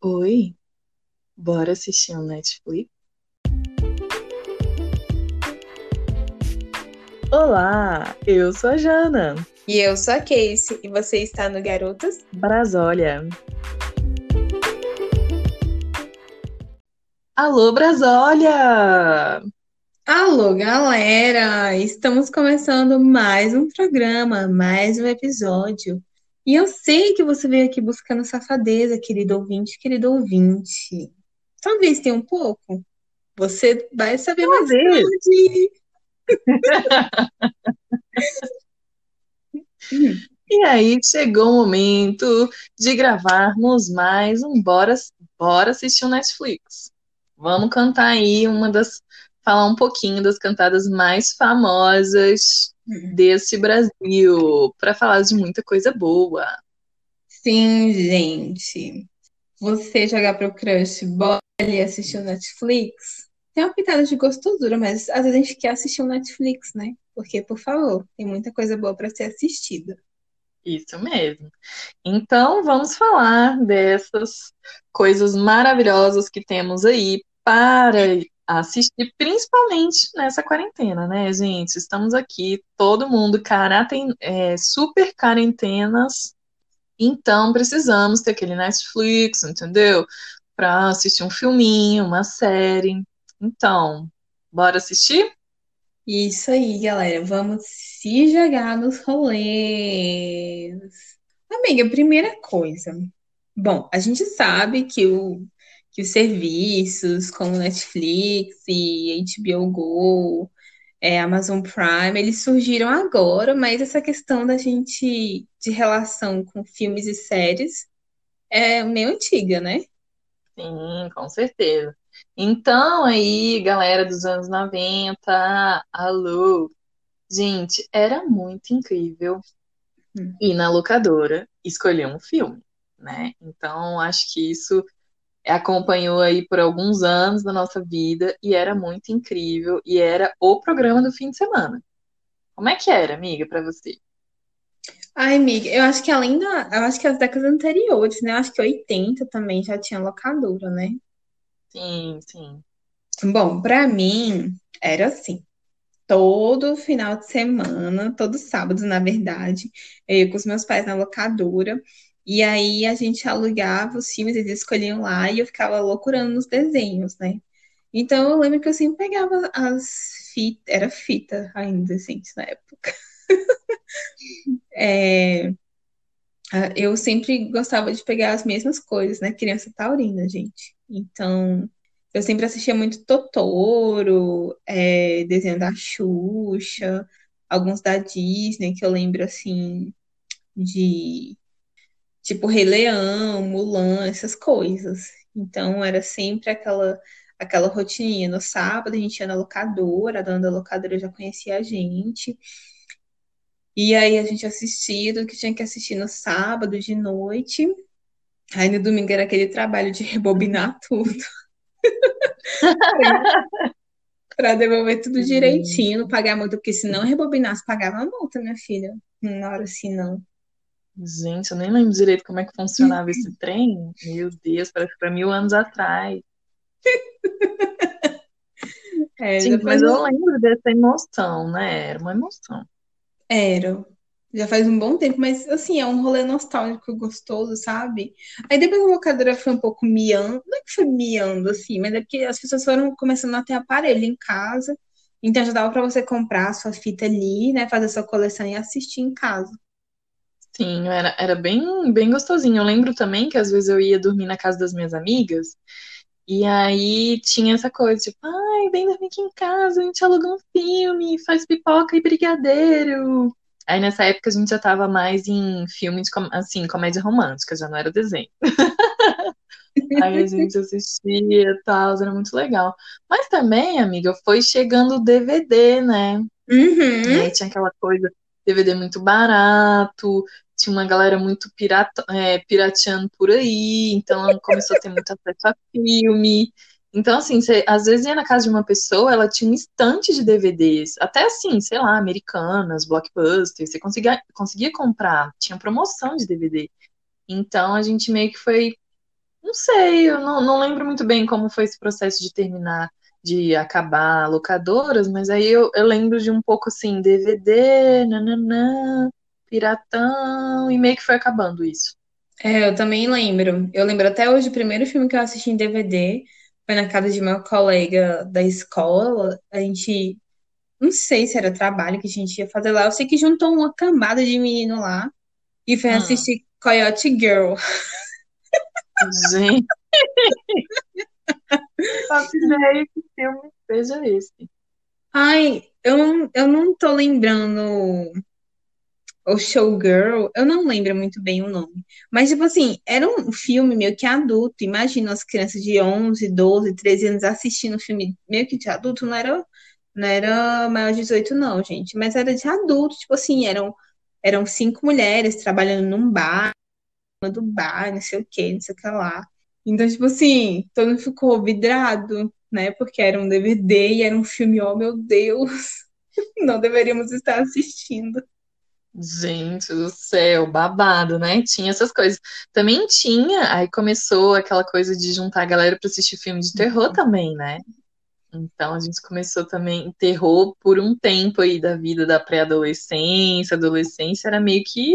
Oi, bora assistir um Netflix? Olá, eu sou a Jana. E eu sou a Casey, e você está no Garotas Brasólia. Alô, Brasólia! Alô, galera! Estamos começando mais um programa, mais um episódio. E eu sei que você veio aqui buscando safadeza, querido ouvinte, querido ouvinte. Talvez tenha um pouco. Você vai saber mais Talvez. tarde. E aí chegou o momento de gravarmos mais um Bora, Bora assistir um Netflix. Vamos cantar aí uma das. falar um pouquinho das cantadas mais famosas desse Brasil, para falar de muita coisa boa. Sim, gente. Você jogar pro crush, bora ali assistir o Netflix. Tem uma pitada de gostosura, mas às vezes a gente quer assistir um Netflix, né? Porque, por favor, tem muita coisa boa para ser assistida. Isso mesmo. Então, vamos falar dessas coisas maravilhosas que temos aí para assistir, principalmente nessa quarentena, né, gente? Estamos aqui, todo mundo, quarenten é, super quarentenas, então precisamos ter aquele Netflix, entendeu? Para assistir um filminho, uma série. Então, bora assistir? Isso aí, galera. Vamos se jogar nos rolês. Amiga, primeira coisa. Bom, a gente sabe que, o, que os serviços como Netflix e HBO Go, é, Amazon Prime, eles surgiram agora, mas essa questão da gente de relação com filmes e séries é meio antiga, né? Sim, com certeza. Então, aí, galera dos anos 90, alô. Gente, era muito incrível Hum. ir na locadora escolher um filme, né? Então, acho que isso acompanhou aí por alguns anos da nossa vida e era muito incrível e era o programa do fim de semana. Como é que era, amiga, pra você? Ai, amiga, eu acho que além da. Eu acho que as décadas anteriores, né? Eu acho que 80 também já tinha locadora, né? Sim, sim. Bom, pra mim era assim. Todo final de semana, todo sábado, na verdade, eu ia com os meus pais na locadora. E aí a gente alugava os filmes, eles escolhiam lá e eu ficava loucurando nos desenhos, né? Então eu lembro que eu sempre pegava as fitas, era fita ainda, gente, na época. É, eu sempre gostava de pegar as mesmas coisas, né? Criança taurina, gente. Então, eu sempre assistia muito Totoro, é, desenho da Xuxa, alguns da Disney, que eu lembro, assim, de tipo Rei Leão, Mulan, essas coisas. Então, era sempre aquela aquela rotininha. No sábado, a gente ia na locadora, a dona da locadora já conhecia a gente. E aí a gente assistia do que tinha que assistir no sábado de noite. Aí no domingo era aquele trabalho de rebobinar tudo. Pra devolver tudo direitinho, não pagar multa, porque se não rebobinasse, pagava a multa, minha filha. Na hora assim, não. Gente, eu nem lembro direito como é que funcionava esse trem. Meu Deus, parece que foi mil anos atrás. É, depois mas eu lembro dessa emoção, né? Era uma emoção. Era. Já faz um bom tempo, mas assim, é um rolê nostálgico gostoso, sabe? Aí depois a locadora foi um pouco miando, não é que foi miando assim, mas é porque as pessoas foram começando a ter aparelho em casa, então já dava pra você comprar a sua fita ali, né, fazer sua coleção e assistir em casa. Sim, era, era bem, bem gostosinho. Eu lembro também que às vezes eu ia dormir na casa das minhas amigas, e aí tinha essa coisa, tipo, ai, vem dormir aqui em casa, a gente aluga um filme, faz pipoca e brigadeiro. Aí nessa época a gente já tava mais em filme de, com- assim, comédia romântica, já não era desenho. Aí a gente assistia e tal, era muito legal. Mas também, amiga, foi chegando o DVD, né? E Uhum. aí tinha aquela coisa, DVD muito barato, tinha uma galera muito pirata, é, pirateando por aí, então começou a ter muito acesso a filme. Então, assim, você, às vezes ia na casa de uma pessoa, ela tinha um estante de DVDs, até assim, sei lá, Americanas, Blockbuster, você conseguia, conseguia comprar, tinha promoção de DVD. Então a gente meio que foi Não sei, eu não, não lembro muito bem como foi esse processo de terminar, de acabar locadoras, mas aí eu, eu lembro de um pouco assim, DVD, nananã, piratão, e meio que foi acabando isso. É, eu também lembro. Eu lembro até hoje, o primeiro filme que eu assisti em DVD foi na casa de meu colega da escola. A gente, não sei se era trabalho que a gente ia fazer lá. Eu sei que juntou uma camada de menino lá e foi Hum. assistir Coyote Girl. Gente. Faço ideia que filme seja esse. Ai, eu não, eu não tô lembrando o Showgirl, eu não lembro muito bem o nome. Mas, tipo assim, era um filme meio que adulto. Imagina as crianças de 11, 12, 13 anos assistindo um filme meio que de adulto. Não era, não era maior de 18, não, gente. Mas era de adulto. Tipo assim, eram, eram cinco mulheres trabalhando num bar, do bar, não sei o que, não sei o que lá. Então, tipo assim, todo mundo ficou vidrado, né? Porque era um DVD e era um filme, oh meu Deus, não deveríamos estar assistindo. Gente do céu, babado, né? Tinha essas coisas. Também tinha, aí começou aquela coisa de juntar a galera pra assistir filme de terror também, né? Então a gente começou também terror por um tempo aí da vida da pré-adolescência, adolescência, era meio que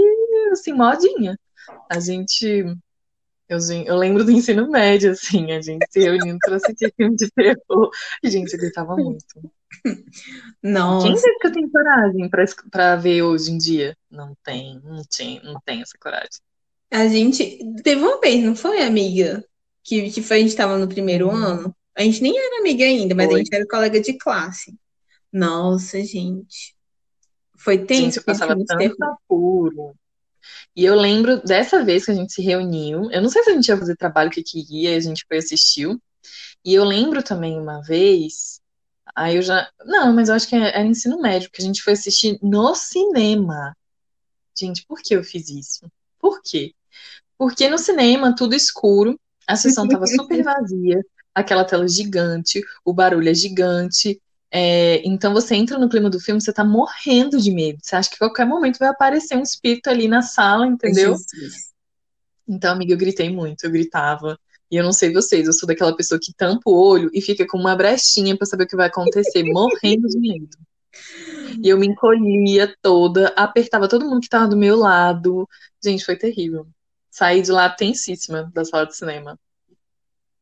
assim, modinha. A gente eu, eu lembro do ensino médio, assim, a gente se reunindo pra assistir filme de terror. Gente, eu gritava muito. Nossa. Quem disse que eu tenho coragem pra ver hoje em dia? Não tem, não tem, não tem essa coragem. A gente teve uma vez, não foi, amiga? Que, que foi, a gente tava no primeiro Hum. ano. A gente nem era amiga ainda, mas a Foi. gente era colega de classe. Nossa, gente. Foi Gente, tenso eu aquele passava tanto apuro. E eu lembro dessa vez que a gente se reuniu. Eu não sei se a gente ia fazer trabalho que queria, a gente foi assistiu. E eu lembro também uma vez. Aí eu já. Não, mas eu acho que era ensino médio, que a gente foi assistir no cinema. Gente, por que eu fiz isso? Por quê? Porque no cinema, tudo escuro, a sessão tava super vazia, aquela tela gigante, o barulho é gigante. É, então você entra no clima do filme, você tá morrendo de medo. Você acha que a qualquer momento vai aparecer um espírito ali na sala, entendeu? Jesus. Então, amiga, eu gritei muito, eu gritava. E eu não sei vocês, eu sou daquela pessoa que tampa o olho e fica com uma brechinha pra saber o que vai acontecer, morrendo de medo. E eu me encolhia toda, apertava todo mundo que tava do meu lado. Gente, foi terrível. Saí de lá tensíssima da sala de cinema.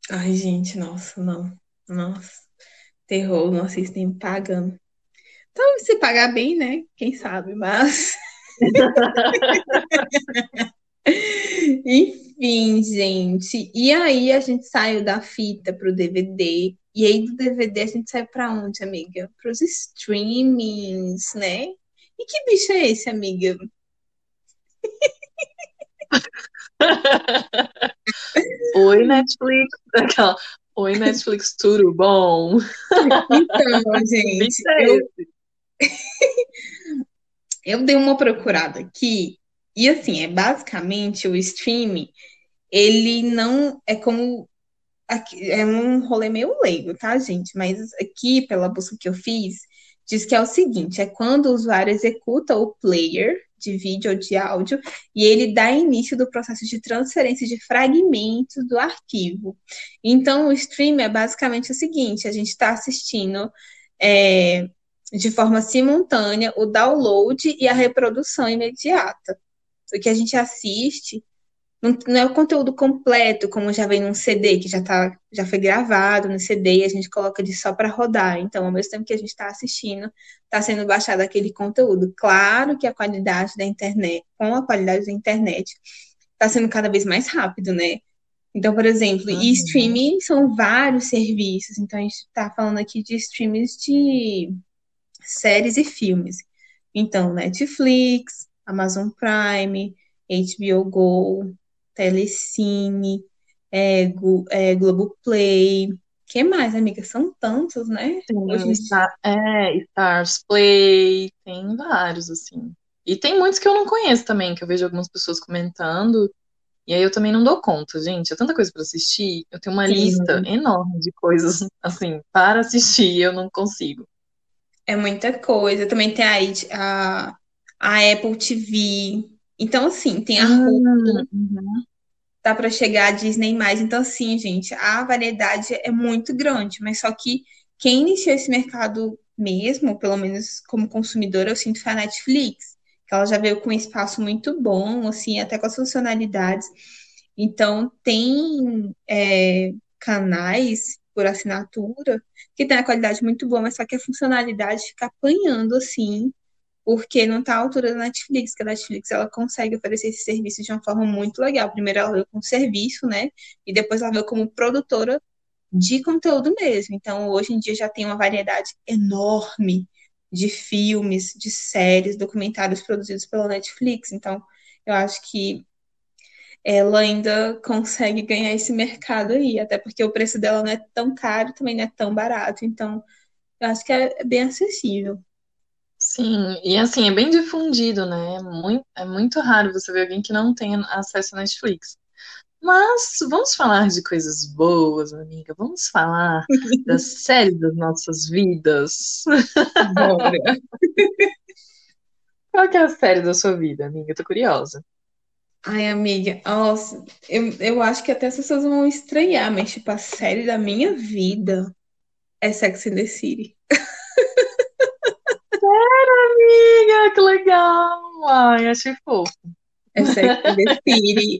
Ai, gente, nossa, não. Nossa. Terror, não assisto nem pagando. Então, se pagar bem, né? Quem sabe, mas. Enfim, gente. E aí a gente saiu da fita pro DVD. E aí do DVD a gente saiu pra onde, amiga? Pros streamings, né? E que bicho é esse, amiga? Oi, Netflix. Oi, Netflix, tudo bom? Então, gente, é eu, eu dei uma procurada aqui. E assim, é basicamente o streaming, ele não é como aqui- é um rolê meio leigo, tá, gente? Mas aqui, pela busca que eu fiz, diz que é o seguinte: é quando o usuário executa o player de vídeo ou de áudio e ele dá início do processo de transferência de fragmentos do arquivo. Então, o stream é basicamente o seguinte: a gente está assistindo é, de forma simultânea o download e a reprodução imediata. O que a gente assiste não, não é o conteúdo completo, como já vem num CD, que já, tá, já foi gravado no CD e a gente coloca de só para rodar. Então, ao mesmo tempo que a gente está assistindo, está sendo baixado aquele conteúdo. Claro que a qualidade da internet, com a qualidade da internet, está sendo cada vez mais rápido, né? Então, por exemplo, Uhum. e streaming são vários serviços. Então, a gente está falando aqui de streams de séries e filmes. Então, Netflix, Amazon Prime, HBO Go, Telecine, é, Glo- é, Globoplay. que mais, amiga? São tantos, né? Hoje Tem em Star, é, Stars Play, tem vários, assim. E tem muitos que eu não conheço também, que eu vejo algumas pessoas comentando. E aí eu também não dou conta, gente. É tanta coisa pra assistir. Eu tenho uma Sim. lista enorme de coisas, assim, para assistir e eu não consigo. É muita coisa. Também tem aí a, a Apple TV. Então, assim, tem a Hulu, Hum, uhum. dá para chegar a Disney mais. Então, assim, gente, a variedade é muito grande, mas só que quem iniciou esse mercado mesmo, pelo menos como consumidora, eu sinto foi a Netflix, que ela já veio com um espaço muito bom, assim, até com as funcionalidades. Então, tem é, canais por assinatura que tem a qualidade muito boa, mas só que a funcionalidade fica apanhando, assim, porque não está à altura da Netflix, que a Netflix ela consegue oferecer esse serviço de uma forma muito legal. Primeiro ela veio com serviço, né? E depois ela veio como produtora de conteúdo mesmo. Então, hoje em dia já tem uma variedade enorme de filmes, de séries, documentários produzidos pela Netflix. Então, eu acho que ela ainda consegue ganhar esse mercado aí, até porque o preço dela não é tão caro, também não é tão barato. Então, eu acho que é bem acessível. Sim, e assim, é bem difundido, né? É muito, é muito raro você ver alguém que não tenha acesso à Netflix. Mas vamos falar de coisas boas, amiga. Vamos falar da série das nossas vidas. Bora. Qual é a série da sua vida, amiga? Eu tô curiosa. Ai, amiga, nossa, eu, eu acho que até as pessoas vão estranhar, mas tipo, a série da minha vida é Sex and the City. Amiga, que legal! Ai, achei fofo. É.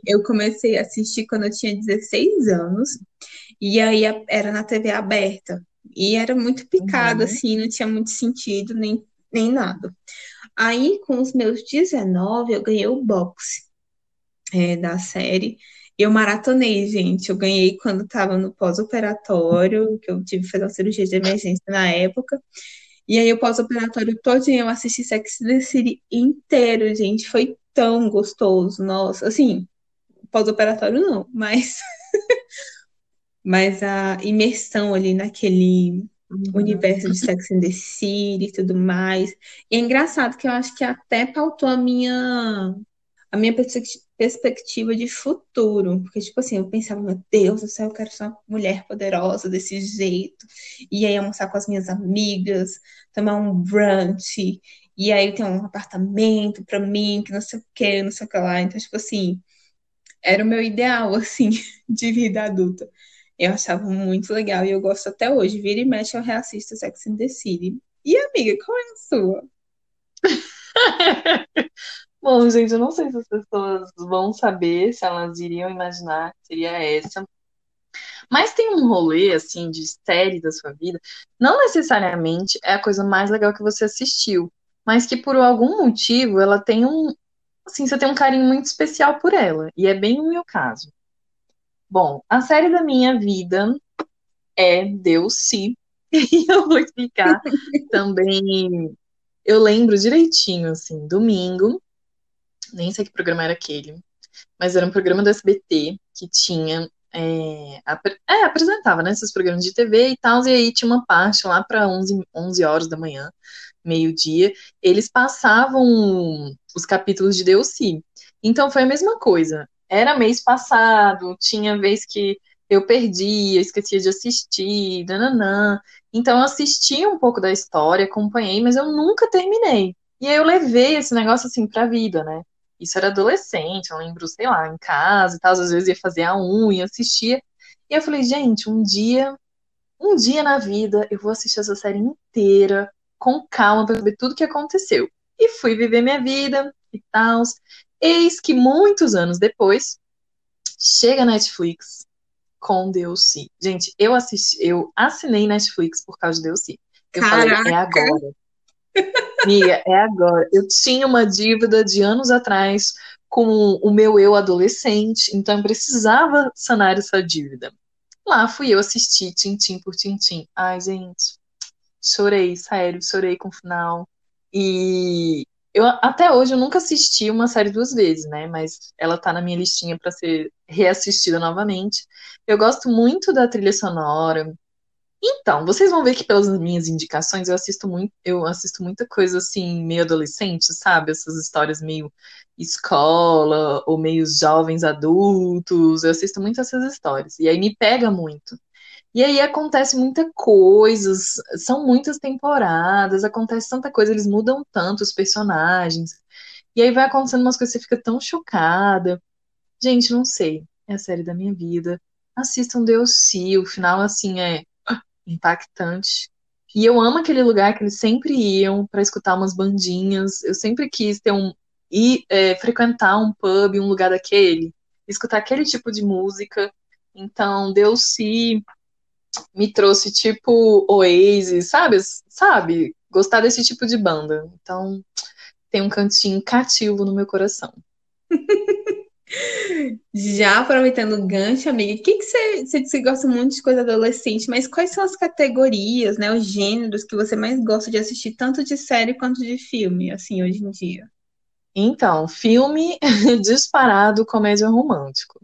Eu comecei a assistir quando eu tinha 16 anos. E aí era na TV aberta. E era muito picado, Uhum. assim, não tinha muito sentido, nem, nem nada. Aí, com os meus 19, eu ganhei o box é, da série. Eu maratonei, gente. Eu ganhei quando estava no pós-operatório, que eu tive que fazer uma cirurgia de emergência na época. E aí, o pós-operatório todinho, eu assisti Sex and the City inteiro, gente. Foi tão gostoso, nossa. Assim, pós-operatório não, mas... mas a imersão ali naquele Uhum. universo de Sex and the City e tudo mais. E é engraçado que eu acho que até pautou a minha a minha perspec- perspectiva de futuro, porque tipo assim, eu pensava, meu Deus do céu, eu quero ser uma mulher poderosa desse jeito. E aí almoçar com as minhas amigas, tomar um brunch, e aí ter um apartamento pra mim, que não sei o que, não sei o que lá. Então, tipo assim, era o meu ideal assim de vida adulta. Eu achava muito legal e eu gosto até hoje. Vira e mexe, eu reassisto Sex and the City. E amiga, qual é a sua? Bom, gente, eu não sei se as pessoas vão saber, se elas iriam imaginar que seria essa. Mas tem um rolê, assim, de série da sua vida. Não necessariamente é a coisa mais legal que você assistiu, mas que por algum motivo ela tem um. Assim, você tem um carinho muito especial por ela. E é bem o meu caso. Bom, a série da minha vida é Deus Se. E eu vou explicar também. Eu lembro direitinho, assim, domingo, nem sei que programa era aquele, mas era um programa do SBT que tinha. É, apre- é, apresentava, né, esses programas de TV e tal, e aí tinha uma parte lá para 11, 11 horas da manhã, meio-dia, eles passavam os capítulos de Deus Se. Então foi a mesma coisa. Era mês passado, tinha vez que eu perdia, esquecia de assistir, nananã. Então eu assisti um pouco da história, acompanhei, mas eu nunca terminei. E aí eu levei esse negócio assim pra vida, né? Isso era adolescente, eu lembro, sei lá, em casa e tal, às vezes ia fazer a unha, assistia. E eu falei, gente, um dia, um dia na vida eu vou assistir essa série inteira, com calma, pra ver tudo que aconteceu. E fui viver minha vida e tal. Eis que muitos anos depois, chega a Netflix com Deus Se. Gente, eu assisti, eu assinei Netflix por causa de Deus Se. Eu falei, é Caraca! agora. Mia, é agora. Eu tinha uma dívida de anos atrás com o meu eu adolescente, então eu precisava sanar essa dívida. Lá fui eu assistir tintim por tintim. Ai, gente, chorei, sério, chorei com o final. E eu até hoje eu nunca assisti uma série duas vezes, né? Mas ela tá na minha listinha para ser reassistida novamente. Eu gosto muito da trilha sonora. Então, vocês vão ver que pelas minhas indicações eu assisto muito, eu assisto muita coisa assim, meio adolescente, sabe? Essas histórias meio escola ou meio jovens adultos. Eu assisto muito essas histórias. E aí me pega muito. E aí acontece muita coisa, são muitas temporadas, acontece tanta coisa, eles mudam tanto os personagens. E aí vai acontecendo umas coisas, você fica tão chocada. Gente, não sei. é a série da minha vida. Assistam DLC, o final, assim, é impactante. E eu amo aquele lugar que eles sempre iam para escutar umas bandinhas. Eu sempre quis ter um. ir é, frequentar um pub, um lugar daquele, escutar aquele tipo de música. Então, DLC me trouxe tipo Oasis, sabe? Sabe? Gostar desse tipo de banda. Então, tem um cantinho cativo no meu coração. Já aproveitando o gancho, amiga, o que, que você, você gosta muito de coisa adolescente, mas quais são as categorias, né, os gêneros que você mais gosta de assistir, tanto de série quanto de filme, assim, hoje em dia? Então, filme disparado, comédia romântico.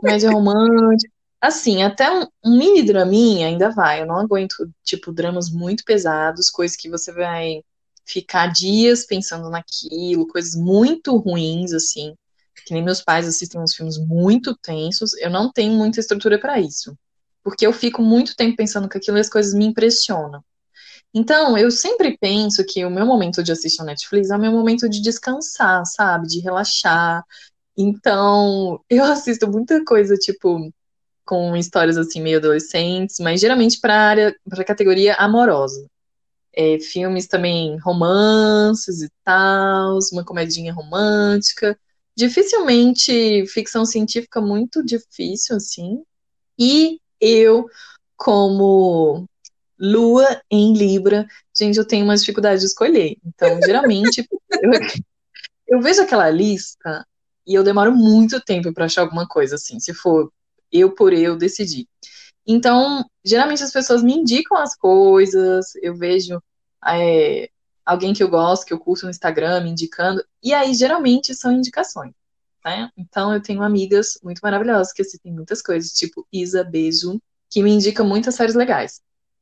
Comédia romântica. Assim, até um, um mini draminha ainda vai. Eu não aguento, tipo, dramas muito pesados, coisas que você vai ficar dias pensando naquilo, coisas muito ruins, assim que nem meus pais assistem uns filmes muito tensos, eu não tenho muita estrutura para isso. Porque eu fico muito tempo pensando que aquilo e as coisas me impressionam. Então, eu sempre penso que o meu momento de assistir o Netflix é o meu momento de descansar, sabe? De relaxar. Então, eu assisto muita coisa, tipo, com histórias assim, meio adolescentes, mas geralmente para área, para categoria amorosa. É, filmes também romances e tal, uma comedinha romântica dificilmente ficção científica muito difícil assim. E eu, como Lua em Libra, gente, eu tenho uma dificuldade de escolher. Então, geralmente, eu, eu vejo aquela lista e eu demoro muito tempo para achar alguma coisa assim, se for eu por eu decidir. Então, geralmente as pessoas me indicam as coisas, eu vejo é, alguém que eu gosto, que eu curto no Instagram, me indicando, e aí geralmente são indicações, né? Então eu tenho amigas muito maravilhosas que assistem muitas coisas, tipo Isa Beijo, que me indica muitas séries legais.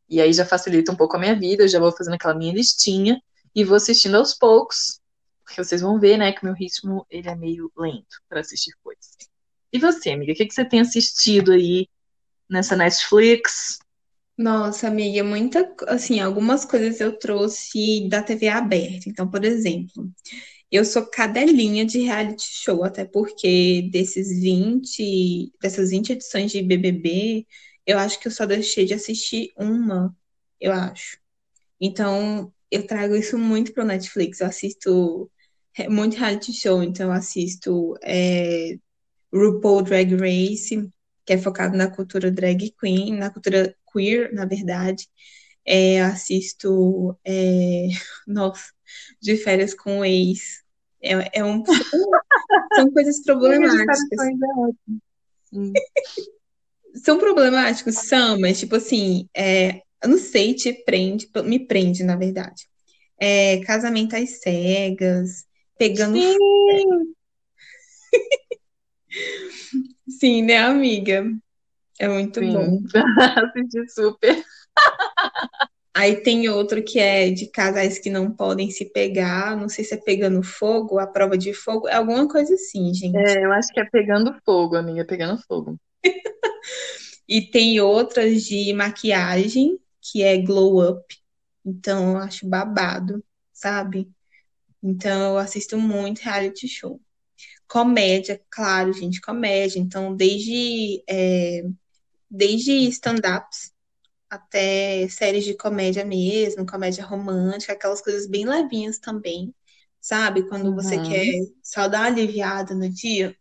E aí já facilita um pouco a minha vida, eu já vou fazendo aquela minha listinha e vou assistindo aos poucos, porque vocês vão ver, né, que meu ritmo ele é meio lento para assistir coisas. E você, amiga, o que, que você tem assistido aí nessa Netflix? Nossa, amiga, muita, assim, algumas coisas eu trouxe da TV aberta. Então, por exemplo, eu sou cadelinha de reality show, até porque desses 20, dessas 20 edições de BBB, eu acho que eu só deixei de assistir uma, eu acho. Então, eu trago isso muito pro Netflix. Eu assisto muito reality show, então eu assisto é, RuPaul Drag Race, que é focado na cultura drag queen, na cultura queer, na verdade. É, assisto, é, nossa, de férias com o ex. É, é um, são coisas problemáticas. são problemáticos? São, mas tipo assim, é, eu não sei, te prende, me prende, na verdade. É, casamento às cegas, pegando. Sim, Sim né, amiga? É muito Sim. bom. Assisti super. Aí tem outro que é de casais que não podem se pegar. Não sei se é pegando fogo, a prova de fogo. É alguma coisa assim, gente. É, eu acho que é pegando fogo, amiga, pegando fogo. e tem outras de maquiagem, que é glow up. Então eu acho babado, sabe? Então eu assisto muito reality show. Comédia, claro, gente, comédia. Então, desde é, desde stand-ups até séries de comédia mesmo, comédia romântica, aquelas coisas bem levinhas também, sabe? Quando uhum. você quer só dar uma aliviada no dia.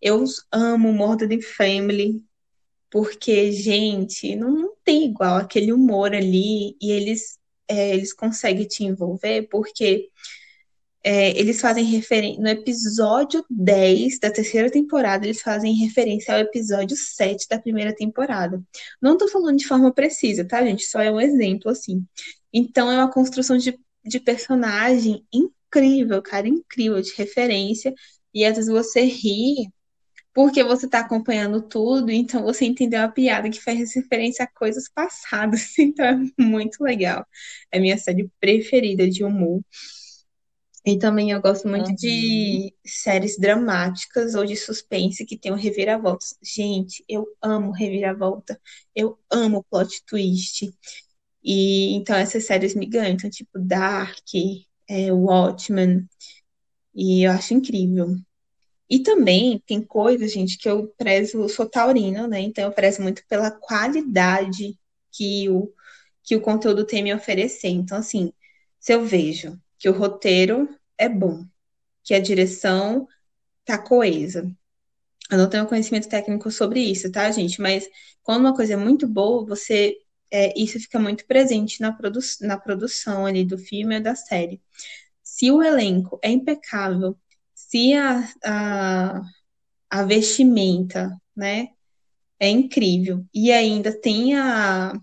Eu amo Modern Family, porque, gente, não, não tem igual aquele humor ali, e eles, é, eles conseguem te envolver, porque é, eles fazem referência. No episódio 10 da terceira temporada, eles fazem referência ao episódio 7 da primeira temporada. Não tô falando de forma precisa, tá, gente? Só é um exemplo, assim. Então, é uma construção de, de personagem incrível, cara, incrível, de referência. E às vezes você ri porque você tá acompanhando tudo, então você entendeu a piada que faz referência a coisas passadas. Então é muito legal. É minha série preferida de humor. E também eu gosto muito uhum. de séries dramáticas ou de suspense que tenham reviravoltas. Gente, eu amo reviravolta. Eu amo plot twist. E então essas séries me ganham. Então, tipo, Dark, é, Watchmen. E eu acho incrível. E também tem coisas, gente, que eu prezo, eu sou taurina, né? Então eu prezo muito pela qualidade que o, que o conteúdo tem me oferecer. Então, assim, se eu vejo que o roteiro é bom, que a direção tá coesa. Eu não tenho conhecimento técnico sobre isso, tá, gente? Mas quando uma coisa é muito boa, você é, isso fica muito presente na, produ na produção ali do filme ou da série. Se o elenco é impecável, se a, a, a vestimenta, né, é incrível, e ainda tem a,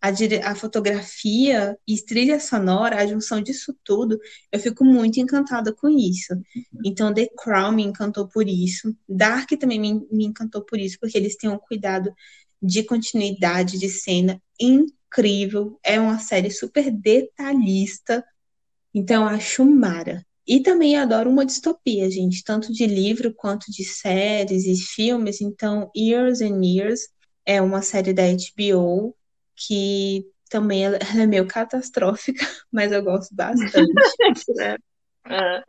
a, a fotografia e trilha sonora, a junção disso tudo, eu fico muito encantada com isso. Então, The Crown me encantou por isso. Dark também me, me encantou por isso, porque eles têm um cuidado de continuidade de cena incrível. É uma série super detalhista. Então, acho mara. E também adoro uma distopia, gente, tanto de livro quanto de séries e filmes. Então, Years and Years é uma série da HBO que também ela, ela é meio catastrófica, mas eu gosto bastante. é.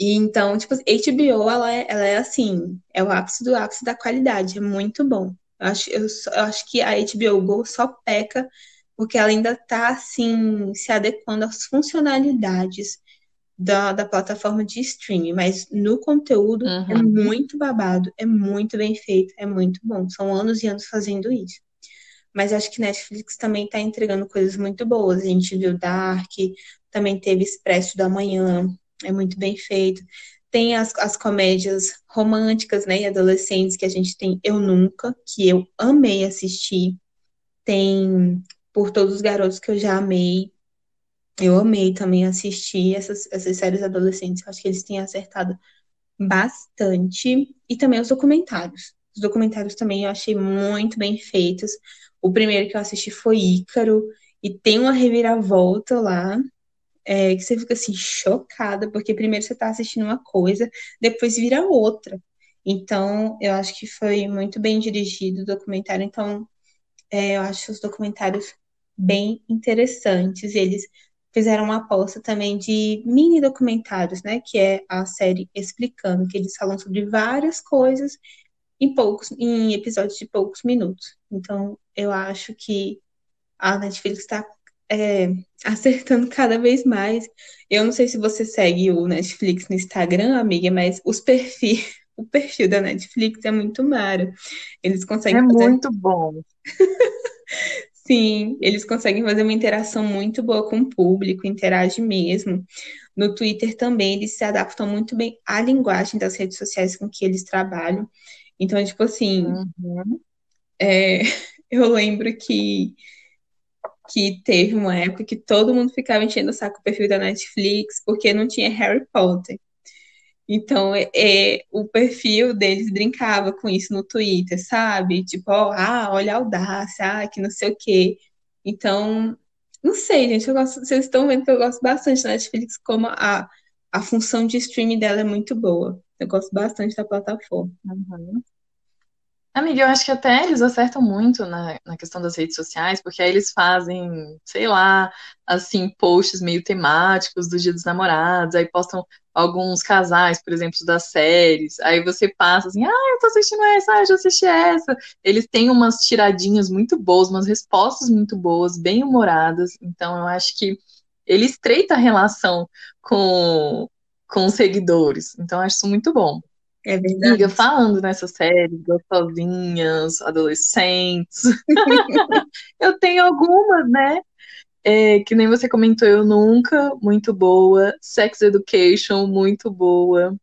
E então, tipo, HBO, ela é, ela é assim, é o ápice do ápice da qualidade, é muito bom. Eu acho, eu, eu acho que a HBO Go só peca porque ela ainda está, assim, se adequando às funcionalidades da, da plataforma de streaming, mas no conteúdo é uhum. é muito babado, é muito bem feito, é muito bom. São anos e anos fazendo isso. Mas acho que Netflix também está entregando coisas muito boas. A gente viu Dark, também teve Expresso da Manhã, é muito bem feito. Tem as, as comédias românticas, né, e adolescentes que a gente tem Eu Nunca, que eu amei assistir. Tem Por Todos os Garotos que eu já amei. Eu amei também assistir essas, essas séries adolescentes. Acho que eles têm acertado bastante. E também os documentários. Os documentários também eu achei muito bem feitos. O primeiro que eu assisti foi Ícaro, e tem uma reviravolta lá, é, que você fica assim, chocada, porque primeiro você está assistindo uma coisa, depois vira outra. Então, eu acho que foi muito bem dirigido o documentário. Então, é, eu acho os documentários bem interessantes. Eles fizeram uma aposta também de mini documentários, né? Que é a série Explicando, que eles falam sobre várias coisas em poucos, em episódios de poucos minutos. Então, eu acho que a Netflix está é, acertando cada vez mais. Eu não sei se você segue o Netflix no Instagram, amiga, mas os perfis, o perfil da Netflix é muito mara. Eles conseguem. É fazer... muito bom. Sim, eles conseguem fazer uma interação muito boa com o público, interage mesmo. No Twitter também, eles se adaptam muito bem à linguagem das redes sociais com que eles trabalham. Então, tipo assim, uhum. é, eu lembro que, que teve uma época que todo mundo ficava enchendo o saco o perfil da Netflix porque não tinha Harry Potter. Então, é, é, o perfil deles brincava com isso no Twitter, sabe? Tipo, ó, ah, olha a audácia, ah, que não sei o quê. Então, não sei, gente, eu gosto, vocês estão vendo que eu gosto bastante da Netflix, como a, a função de streaming dela é muito boa. Eu gosto bastante da plataforma. Uhum. Amiga, eu acho que até eles acertam muito na, na questão das redes sociais, porque aí eles fazem, sei lá, assim, posts meio temáticos do Dia dos Namorados, aí postam alguns casais, por exemplo, das séries, aí você passa assim, ah, eu tô assistindo essa, ah, eu já assisti essa. Eles têm umas tiradinhas muito boas, umas respostas muito boas, bem humoradas, então eu acho que ele estreita a relação com, com os seguidores, então acho isso muito bom. É verdade. Amiga, falando nessa série, gostosinhas, adolescentes, eu tenho algumas, né? É, que nem você comentou, eu nunca, muito boa. Sex Education, muito boa.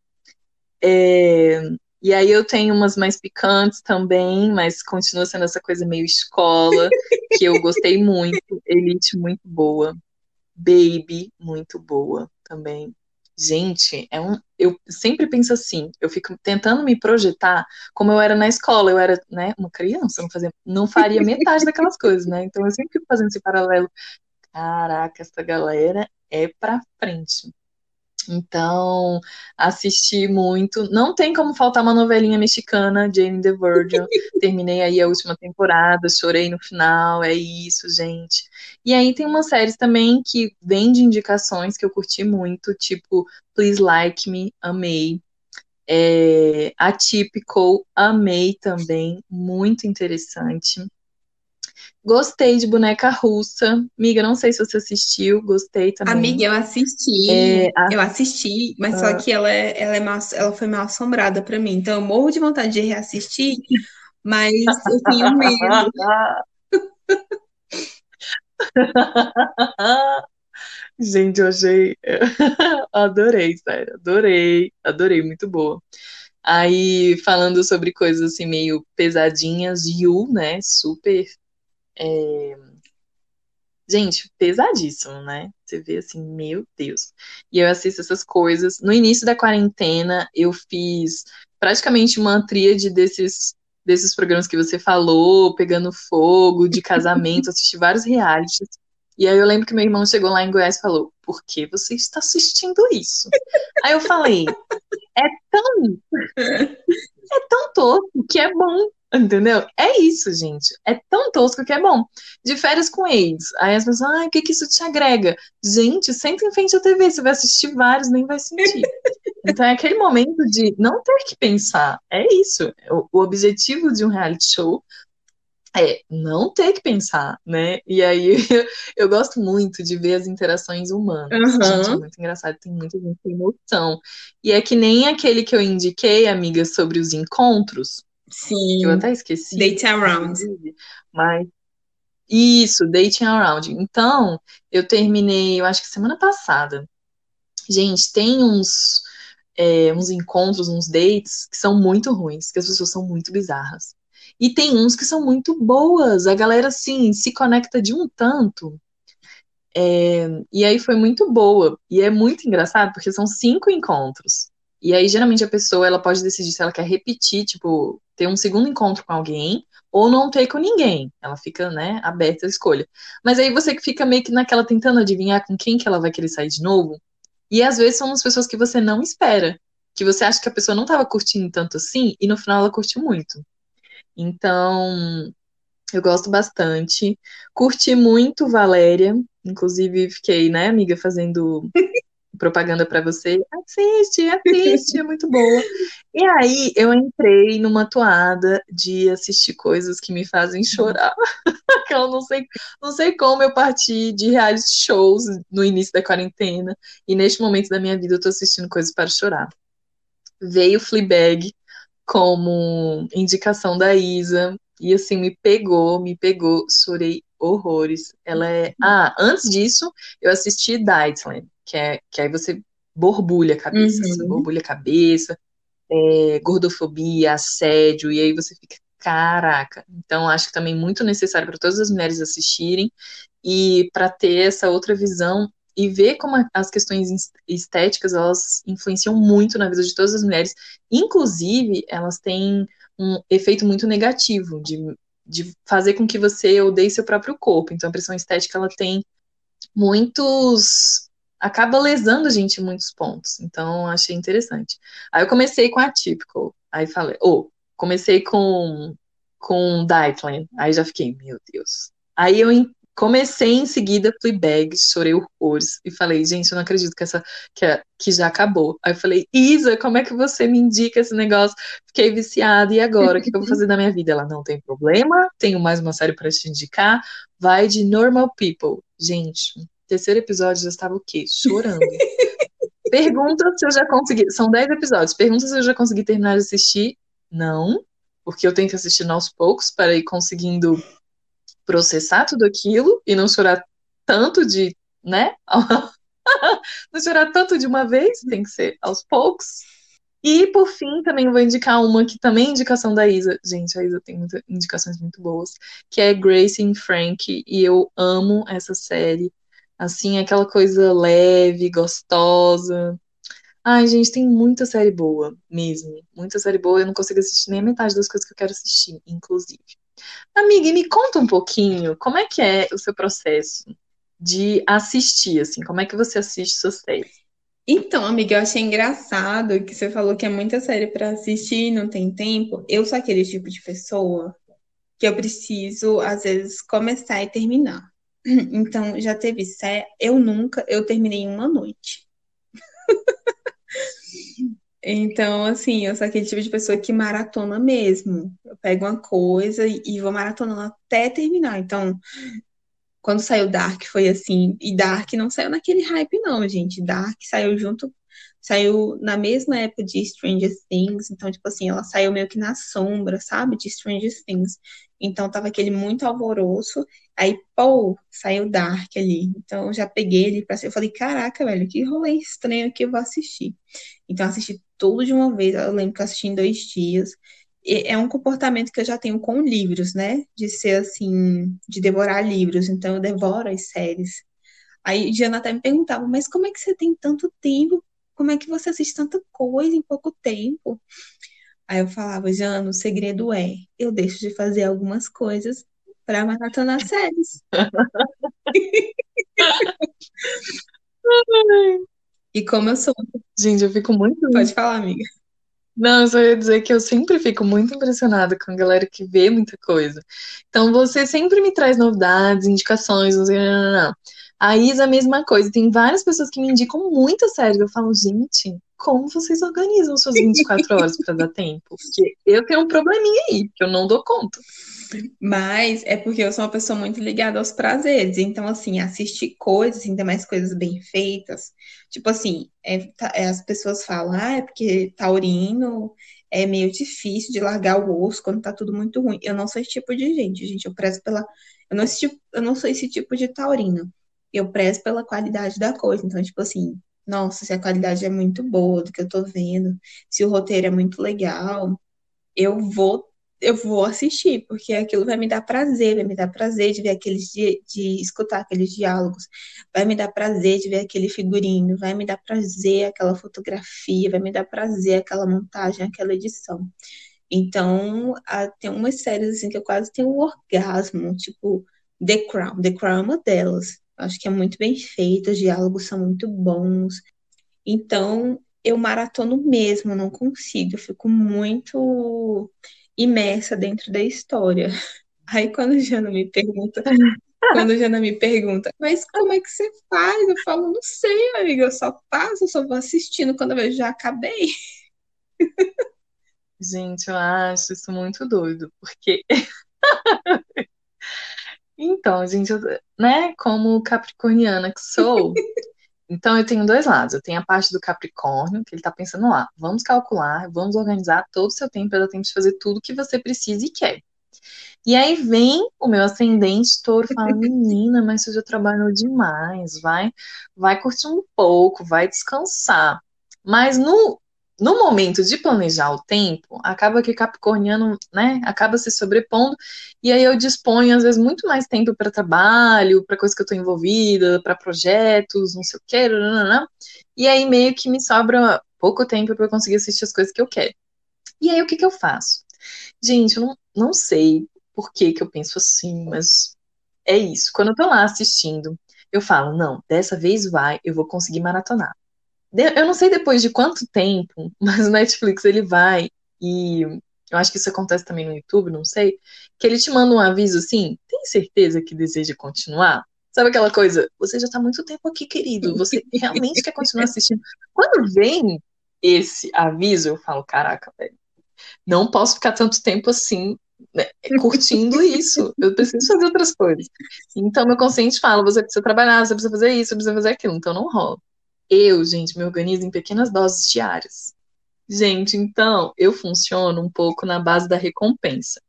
É, e aí eu tenho umas mais picantes também, mas continua sendo essa coisa meio escola, que eu gostei muito. Elite, muito boa. Baby, muito boa também. Gente, é um, eu sempre penso assim, eu fico tentando me projetar como eu era na escola, eu era, né, uma criança, não fazia, não faria metade daquelas coisas, né? Então eu sempre fico fazendo esse paralelo. Caraca, essa galera é pra frente. Então, assisti muito. Não tem como faltar uma novelinha mexicana, Jane the Virgin. Terminei aí a última temporada, chorei no final, é isso, gente. E aí tem umas séries também que vêm de indicações que eu curti muito, tipo Please Like Me, amei. É, Atypical, amei também, muito interessante. Gostei de Boneca Russa. Amiga, não sei se você assistiu, gostei também. Amiga, eu assisti, É, a- eu assisti, mas só a- que ela, é, ela, é mal, ela foi mal assombrada pra mim. Então eu morro de vontade de reassistir, mas eu tenho medo. Gente, eu achei. Adorei, sério. Adorei. Adorei, muito boa. Aí, falando sobre coisas assim meio pesadinhas, You, né? Super. É, Gente, pesadíssimo, né? Você vê assim, meu Deus. E eu assisto essas coisas. No início da quarentena, eu fiz praticamente uma tríade desses, desses programas que você falou, Pegando Fogo, de casamento, assisti vários realities. E aí eu lembro que meu irmão chegou lá em Goiás e falou: Por que você está assistindo isso? Aí eu falei: É tão é tão tosco que é bom, entendeu? É isso, gente. É tão tosco que é bom. De férias com ex. Aí as pessoas, ai, o que que isso te agrega? Gente, senta em frente à TV, você vai assistir vários, nem vai sentir. Então é aquele momento de não ter que pensar. É isso. O, o objetivo de um reality show é não ter que pensar, né? E aí eu, eu gosto muito de ver as interações humanas. Gente, é muito engraçado, tem muita gente sem noção. E é que nem aquele que eu indiquei, amiga, sobre os encontros, que eu sim. até esqueci, Date Around. mas isso, Dating Around. Então, eu terminei, eu acho que semana passada. Gente, tem uns, é, uns encontros, uns dates que são muito ruins, que as pessoas são muito bizarras. E tem uns que são muito boas. A galera, assim, se conecta de um tanto. É, e aí foi muito boa. E é muito engraçado, porque são cinco encontros. E aí, geralmente, a pessoa ela pode decidir se ela quer repetir, tipo, ter um segundo encontro com alguém, ou não ter com ninguém. Ela fica, né, aberta à escolha. Mas aí você fica meio que naquela tentando adivinhar com quem que ela vai querer sair de novo. E às vezes são as pessoas que você não espera. Que você acha que a pessoa não estava curtindo tanto assim, e no final ela curtiu muito. Então, eu gosto bastante. Curti muito Valéria. Inclusive, fiquei, né, amiga, fazendo propaganda pra você. Assiste, assiste, é muito boa. E aí, eu entrei numa toada de assistir coisas que me fazem chorar. Que eu não sei, não sei como eu parti de reality shows no início da quarentena. E neste momento da minha vida, eu tô assistindo coisas para chorar. Veio Fleabag como indicação da Isa. E assim, me pegou, me pegou, chorei horrores. Ela é. Ah, antes disso, eu assisti Dietland, que é que aí você borbulha a cabeça, Uhum. borbulha a cabeça, é, gordofobia, assédio, e aí você fica, caraca. Então, acho que também muito necessário para todas as mulheres assistirem e para ter essa outra visão e ver como as questões es- estéticas elas influenciam muito na vida de todas as mulheres. Inclusive, elas têm um efeito muito negativo de, de fazer com que você odeie seu próprio corpo. Então, a pressão estética ela tem muitos. Acaba lesando a gente em muitos pontos. Então, achei interessante. Aí eu comecei com a Typical. Aí falei, ou comecei com com Dietland. Aí já fiquei, meu Deus. Aí eu comecei em seguida Fleabag, chorei horrores e falei, gente, eu não acredito que essa que, é- que já acabou. Aí eu falei, Isa, como é que você me indica esse negócio? Fiquei viciada e agora, o que que eu vou fazer da minha vida? Ela não tem problema, tenho mais uma série para te indicar. Vai de Normal People. Gente, terceiro episódio já estava o quê? Chorando. Pergunta se eu já consegui. São 10 episódios. Pergunta se eu já consegui terminar de assistir. Não, porque eu tenho que assistir aos poucos para ir conseguindo processar tudo aquilo e não chorar tanto de, né? não chorar tanto de uma vez, tem que ser aos poucos. E por fim, também vou indicar uma que também é indicação da Isa. Gente, a Isa tem muitas indicações muito boas, que é Grace and Frank, e eu amo essa série. Assim, aquela coisa leve, gostosa. Ai, gente, tem muita série boa, mesmo. Muita série boa, eu não consigo assistir nem a metade das coisas que eu quero assistir, inclusive. Amiga, me conta um pouquinho, como é que é o seu processo de assistir, assim, como é que você assiste suas séries? Então, amiga, eu achei engraçado que você falou que é muita série pra assistir, não tem tempo. Eu sou aquele tipo de pessoa que eu preciso, às vezes, começar e terminar. Então, já teve série, eu nunca, eu terminei em uma noite. Então, assim, eu sou aquele tipo de pessoa que maratona mesmo. Eu pego uma coisa e vou maratonando até terminar. Então, quando saiu Dark foi assim, e Dark não saiu naquele hype não, gente. Dark saiu junto, saiu na mesma época de Stranger Things, então tipo assim, ela saiu meio que na sombra, sabe, de Stranger Things. Então tava aquele muito alvoroço, aí pô, saiu Dark ali. Então eu já peguei ele para eu falei, caraca, velho, que rolê estranho que eu vou assistir. Então assisti tudo de uma vez, eu lembro que eu assisti em dois dias é um comportamento que eu já tenho com livros, né? De ser assim, de devorar livros. Então, eu devoro as séries. Aí, Diana até me perguntava, mas como é que você tem tanto tempo? Como é que você assiste tanta coisa em pouco tempo? Aí eu falava, Jana, o segredo é, eu deixo de fazer algumas coisas para maratonar séries. e como eu sou. Gente, eu fico muito. Pode falar, amiga. Não, eu só ia dizer que eu sempre fico muito impressionada com a galera que vê muita coisa. Então, você sempre me traz novidades, indicações, não sei, não, não, não. A Isa, a mesma coisa. Tem várias pessoas que me indicam muitas séries. Eu falo, gente, como vocês organizam suas 24 horas para dar tempo? Porque eu tenho um probleminha aí, que eu não dou conta. Mas é porque eu sou uma pessoa muito ligada aos prazeres. Então, assim, assistir coisas, ainda mais coisas bem feitas. Tipo assim, é, tá, é, as pessoas falam, ah, é porque taurino é meio difícil de largar o osso quando tá tudo muito ruim. Eu não sou esse tipo de gente, gente. Eu prezo pela. Eu não, tipo, eu não sou esse tipo de taurino. Eu prezo pela qualidade da coisa. Então, tipo assim, nossa, se a qualidade é muito boa do que eu tô vendo, se o roteiro é muito legal, eu vou eu vou assistir, porque aquilo vai me dar prazer, vai me dar prazer de ver aqueles de, de escutar aqueles diálogos, vai me dar prazer de ver aquele figurino, vai me dar prazer aquela fotografia, vai me dar prazer aquela montagem, aquela edição. Então, a, tem umas séries assim que eu quase tenho um orgasmo, tipo The Crown. The Crown é uma delas. Acho que é muito bem feita, os diálogos são muito bons. Então, eu maratono mesmo, não consigo, eu fico muito imersa dentro da história. Aí quando a Jana me pergunta, quando a Jana me pergunta, mas como é que você faz? Eu falo, não sei, amiga, eu só passo, eu só vou assistindo quando eu vejo já acabei. Gente, eu acho isso muito doido, porque então, gente, eu, né, como capricorniana que sou, então eu tenho dois lados. Eu tenho a parte do Capricórnio, que ele tá pensando lá, vamos calcular, vamos organizar todo o seu tempo para dar tempo de fazer tudo que você precisa e quer. E aí vem o meu ascendente touro fala, menina, mas você já trabalhou demais, vai, vai curtir um pouco, vai descansar. Mas no no momento de planejar o tempo, acaba que Capricorniano, né, acaba se sobrepondo, e aí eu disponho, às vezes, muito mais tempo para trabalho, para coisas que eu estou envolvida, para projetos, não sei o que, e aí meio que me sobra pouco tempo para conseguir assistir as coisas que eu quero. E aí o que, que eu faço? Gente, eu não, não sei por que, que eu penso assim, mas é isso. Quando eu tô lá assistindo, eu falo, não, dessa vez vai, eu vou conseguir maratonar eu não sei depois de quanto tempo, mas o Netflix ele vai e eu acho que isso acontece também no YouTube, não sei, que ele te manda um aviso assim, tem certeza que deseja continuar? Sabe aquela coisa, você já tá muito tempo aqui, querido, você realmente quer continuar assistindo? Quando vem esse aviso, eu falo, caraca, velho, não posso ficar tanto tempo assim né, curtindo isso. Eu preciso fazer outras coisas. Então, meu consciente fala: você precisa trabalhar, você precisa fazer isso, você precisa fazer aquilo. Então, não rola. Eu, gente, me organizo em pequenas doses diárias. Gente, então, eu funciono um pouco na base da recompensa.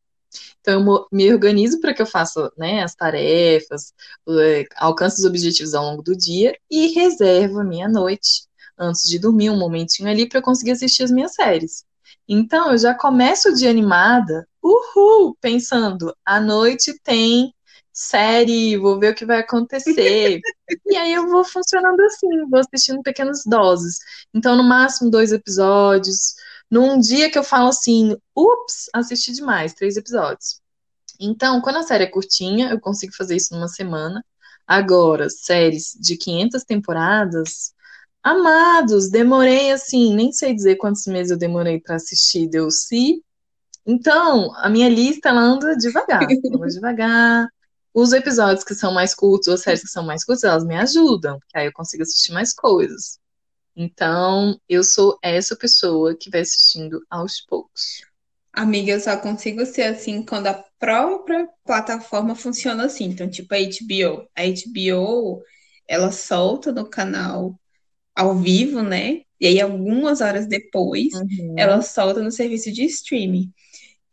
Então, eu me organizo para que eu faça né, as tarefas, é, alcance os objetivos ao longo do dia e reservo a minha noite, antes de dormir, um momentinho ali para conseguir assistir as minhas séries. Então, eu já começo o dia animada, uhul, pensando, a noite tem série, vou ver o que vai acontecer. e aí eu vou funcionando assim, vou assistindo pequenas doses. Então, no máximo, dois episódios. Num dia que eu falo assim, ups, assisti demais, três episódios. Então, quando a série é curtinha, eu consigo fazer isso numa semana. Agora, séries de 500 temporadas, amados, demorei assim, nem sei dizer quantos meses eu demorei para assistir Deus se. Então, a minha lista ela anda devagar, anda devagar. Os episódios que são mais curtos, ou séries que são mais curtas, elas me ajudam, que aí eu consigo assistir mais coisas. Então, eu sou essa pessoa que vai assistindo aos poucos. Amiga, eu só consigo ser assim quando a própria plataforma funciona assim. Então, tipo a HBO. A HBO, ela solta no canal ao vivo, né? E aí, algumas horas depois, uhum. ela solta no serviço de streaming.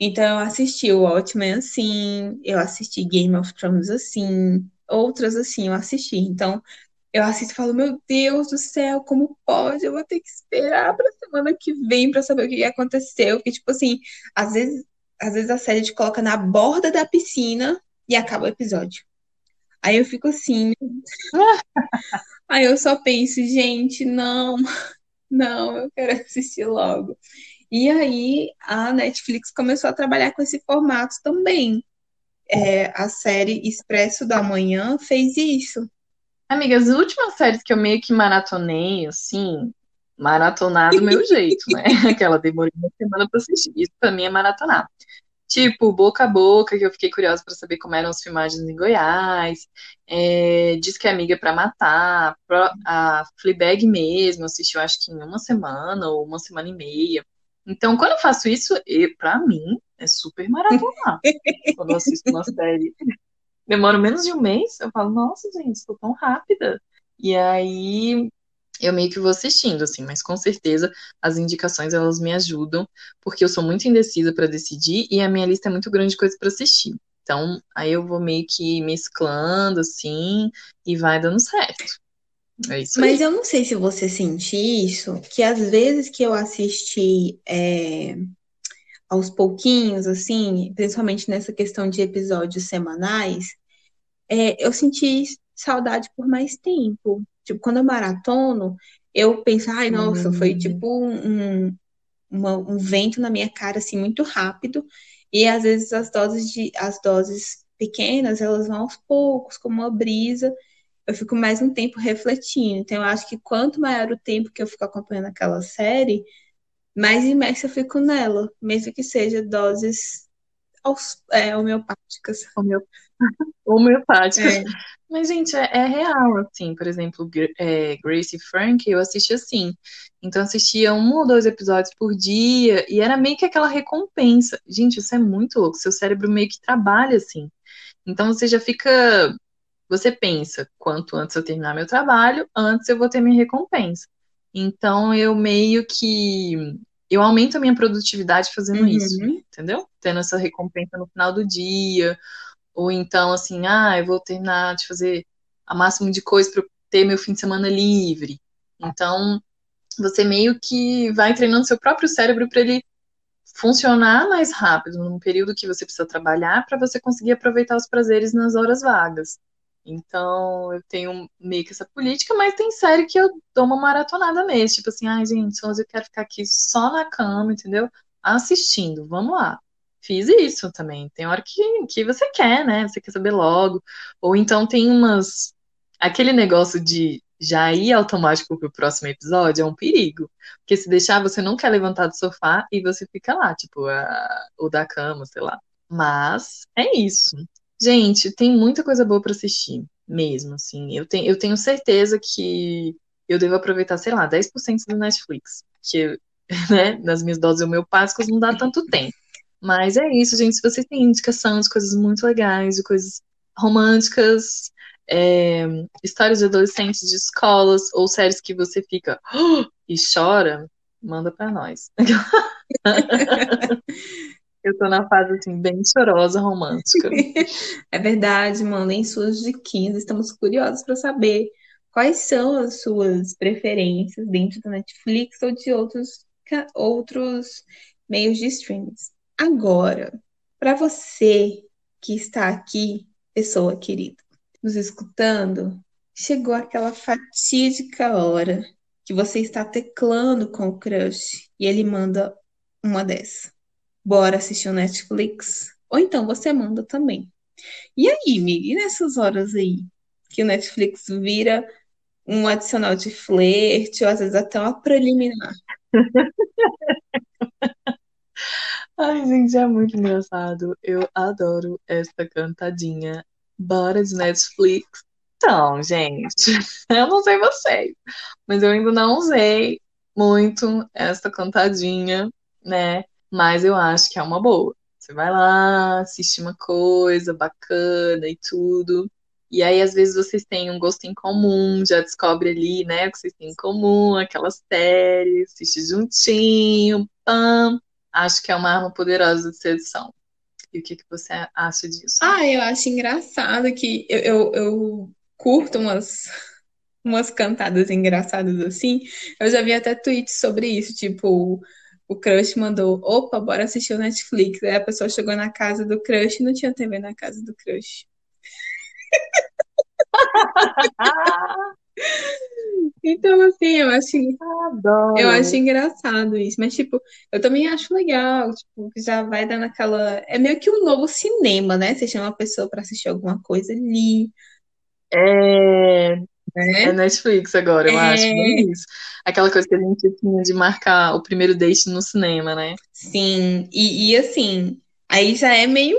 Então, eu assisti o Watchmen assim, eu assisti Game of Thrones assim, outras assim, eu assisti. Então, eu assisto e falo, meu Deus do céu, como pode? Eu vou ter que esperar pra semana que vem pra saber o que aconteceu. Porque, tipo assim, às vezes, às vezes a série te coloca na borda da piscina e acaba o episódio. Aí eu fico assim. Aí eu só penso, gente, não, não, eu quero assistir logo. E aí a Netflix começou a trabalhar com esse formato também. É, a série Expresso da Manhã fez isso. Amiga, as últimas séries que eu meio que maratonei, assim, maratonar do meu jeito, né? Aquela demorei uma semana pra assistir. Isso pra mim é maratonar. Tipo, Boca a Boca, que eu fiquei curiosa para saber como eram as filmagens em Goiás. É, Diz que é Amiga para Matar. A Fleabag mesmo, assisti, eu acho que em uma semana ou uma semana e meia. Então, quando eu faço isso, pra mim, é super maratonar. quando eu assisto uma série demora menos de um mês, eu falo, nossa, gente, estou tão rápida. E aí eu meio que vou assistindo, assim, mas com certeza as indicações elas me ajudam, porque eu sou muito indecisa para decidir e a minha lista é muito grande de coisas para assistir. Então, aí eu vou meio que mesclando, assim, e vai dando certo. É isso Mas aí. eu não sei se você sente isso, que às vezes que eu assisti é, aos pouquinhos, assim, principalmente nessa questão de episódios semanais, é, eu senti saudade por mais tempo. Tipo, quando eu maratono, eu penso, ai, nossa, uhum. foi tipo um, uma, um vento na minha cara, assim, muito rápido. E às vezes as doses de as doses pequenas, elas vão aos poucos, como uma brisa. Eu fico mais um tempo refletindo. Então, eu acho que quanto maior o tempo que eu fico acompanhando aquela série, mais imersa eu fico nela, mesmo que seja doses é, homeopáticas. Homeopáticas. É. Mas, gente, é, é, real, assim. Por exemplo, é, Grace e Frank, eu assisti assim. Então, assistia um ou dois episódios por dia e era meio que aquela recompensa. Gente, isso é muito louco. Seu cérebro meio que trabalha assim. Então, você já fica. Você pensa, quanto antes eu terminar meu trabalho, antes eu vou ter minha recompensa. Então eu meio que eu aumento a minha produtividade fazendo uhum. isso, entendeu? Tendo essa recompensa no final do dia, ou então assim, ah, eu vou terminar de fazer a máximo de coisa para ter meu fim de semana livre. Então, você meio que vai treinando seu próprio cérebro para ele funcionar mais rápido num período que você precisa trabalhar para você conseguir aproveitar os prazeres nas horas vagas. Então, eu tenho meio que essa política, mas tem série que eu dou uma maratonada mesmo. Tipo assim, ai, gente, hoje eu quero ficar aqui só na cama, entendeu? Assistindo, vamos lá. Fiz isso também. Tem hora que, que você quer, né? Você quer saber logo. Ou então tem umas. Aquele negócio de já ir automático pro próximo episódio é um perigo. Porque se deixar, você não quer levantar do sofá e você fica lá, tipo, a... ou da cama, sei lá. Mas é isso. Gente, tem muita coisa boa para assistir, mesmo, assim. Eu, tenho, eu tenho certeza que eu devo aproveitar, sei lá, 10% do Netflix. Que, né, nas minhas doses homeopáticas não dá tanto tempo. Mas é isso, gente. Se vocês têm indicação de coisas muito legais, de coisas românticas, é, histórias de adolescentes de escolas, ou séries que você fica oh! e chora, manda para nós. Eu tô na fase, assim, bem chorosa, romântica. é verdade, mandem suas diquinhas. Estamos curiosos para saber quais são as suas preferências dentro da Netflix ou de outros, outros meios de streaming. Agora, para você que está aqui, pessoa querida, nos escutando, chegou aquela fatídica hora que você está teclando com o crush e ele manda uma dessa bora assistir o Netflix. Ou então você manda também. E aí, Miri, nessas horas aí que o Netflix vira um adicional de flerte, ou às vezes até uma preliminar. Ai, gente, é muito engraçado. Eu adoro essa cantadinha. Bora de Netflix. Então, gente, eu não sei vocês, mas eu ainda não usei muito essa cantadinha, né? Mas eu acho que é uma boa. Você vai lá, assiste uma coisa bacana e tudo. E aí, às vezes, vocês têm um gosto em comum, já descobre ali, né, o que vocês têm em comum, aquelas séries, assiste juntinho, pam. Acho que é uma arma poderosa de sedução. E o que, que você acha disso? Ah, eu acho engraçado que eu, eu, eu curto umas, umas cantadas engraçadas assim. Eu já vi até tweets sobre isso, tipo, o crush mandou, opa, bora assistir o Netflix. Aí a pessoa chegou na casa do crush e não tinha TV na casa do crush. Então, assim, eu acho, Adoro. eu acho engraçado isso. Mas, tipo, eu também acho legal. Tipo, já vai dando aquela. É meio que um novo cinema, né? Você chama a pessoa pra assistir alguma coisa ali, É, né? é Netflix agora, eu É. acho, bem isso. Aquela coisa que a gente tinha de marcar o primeiro date no cinema, né? Sim, e, e assim, aí já é meio.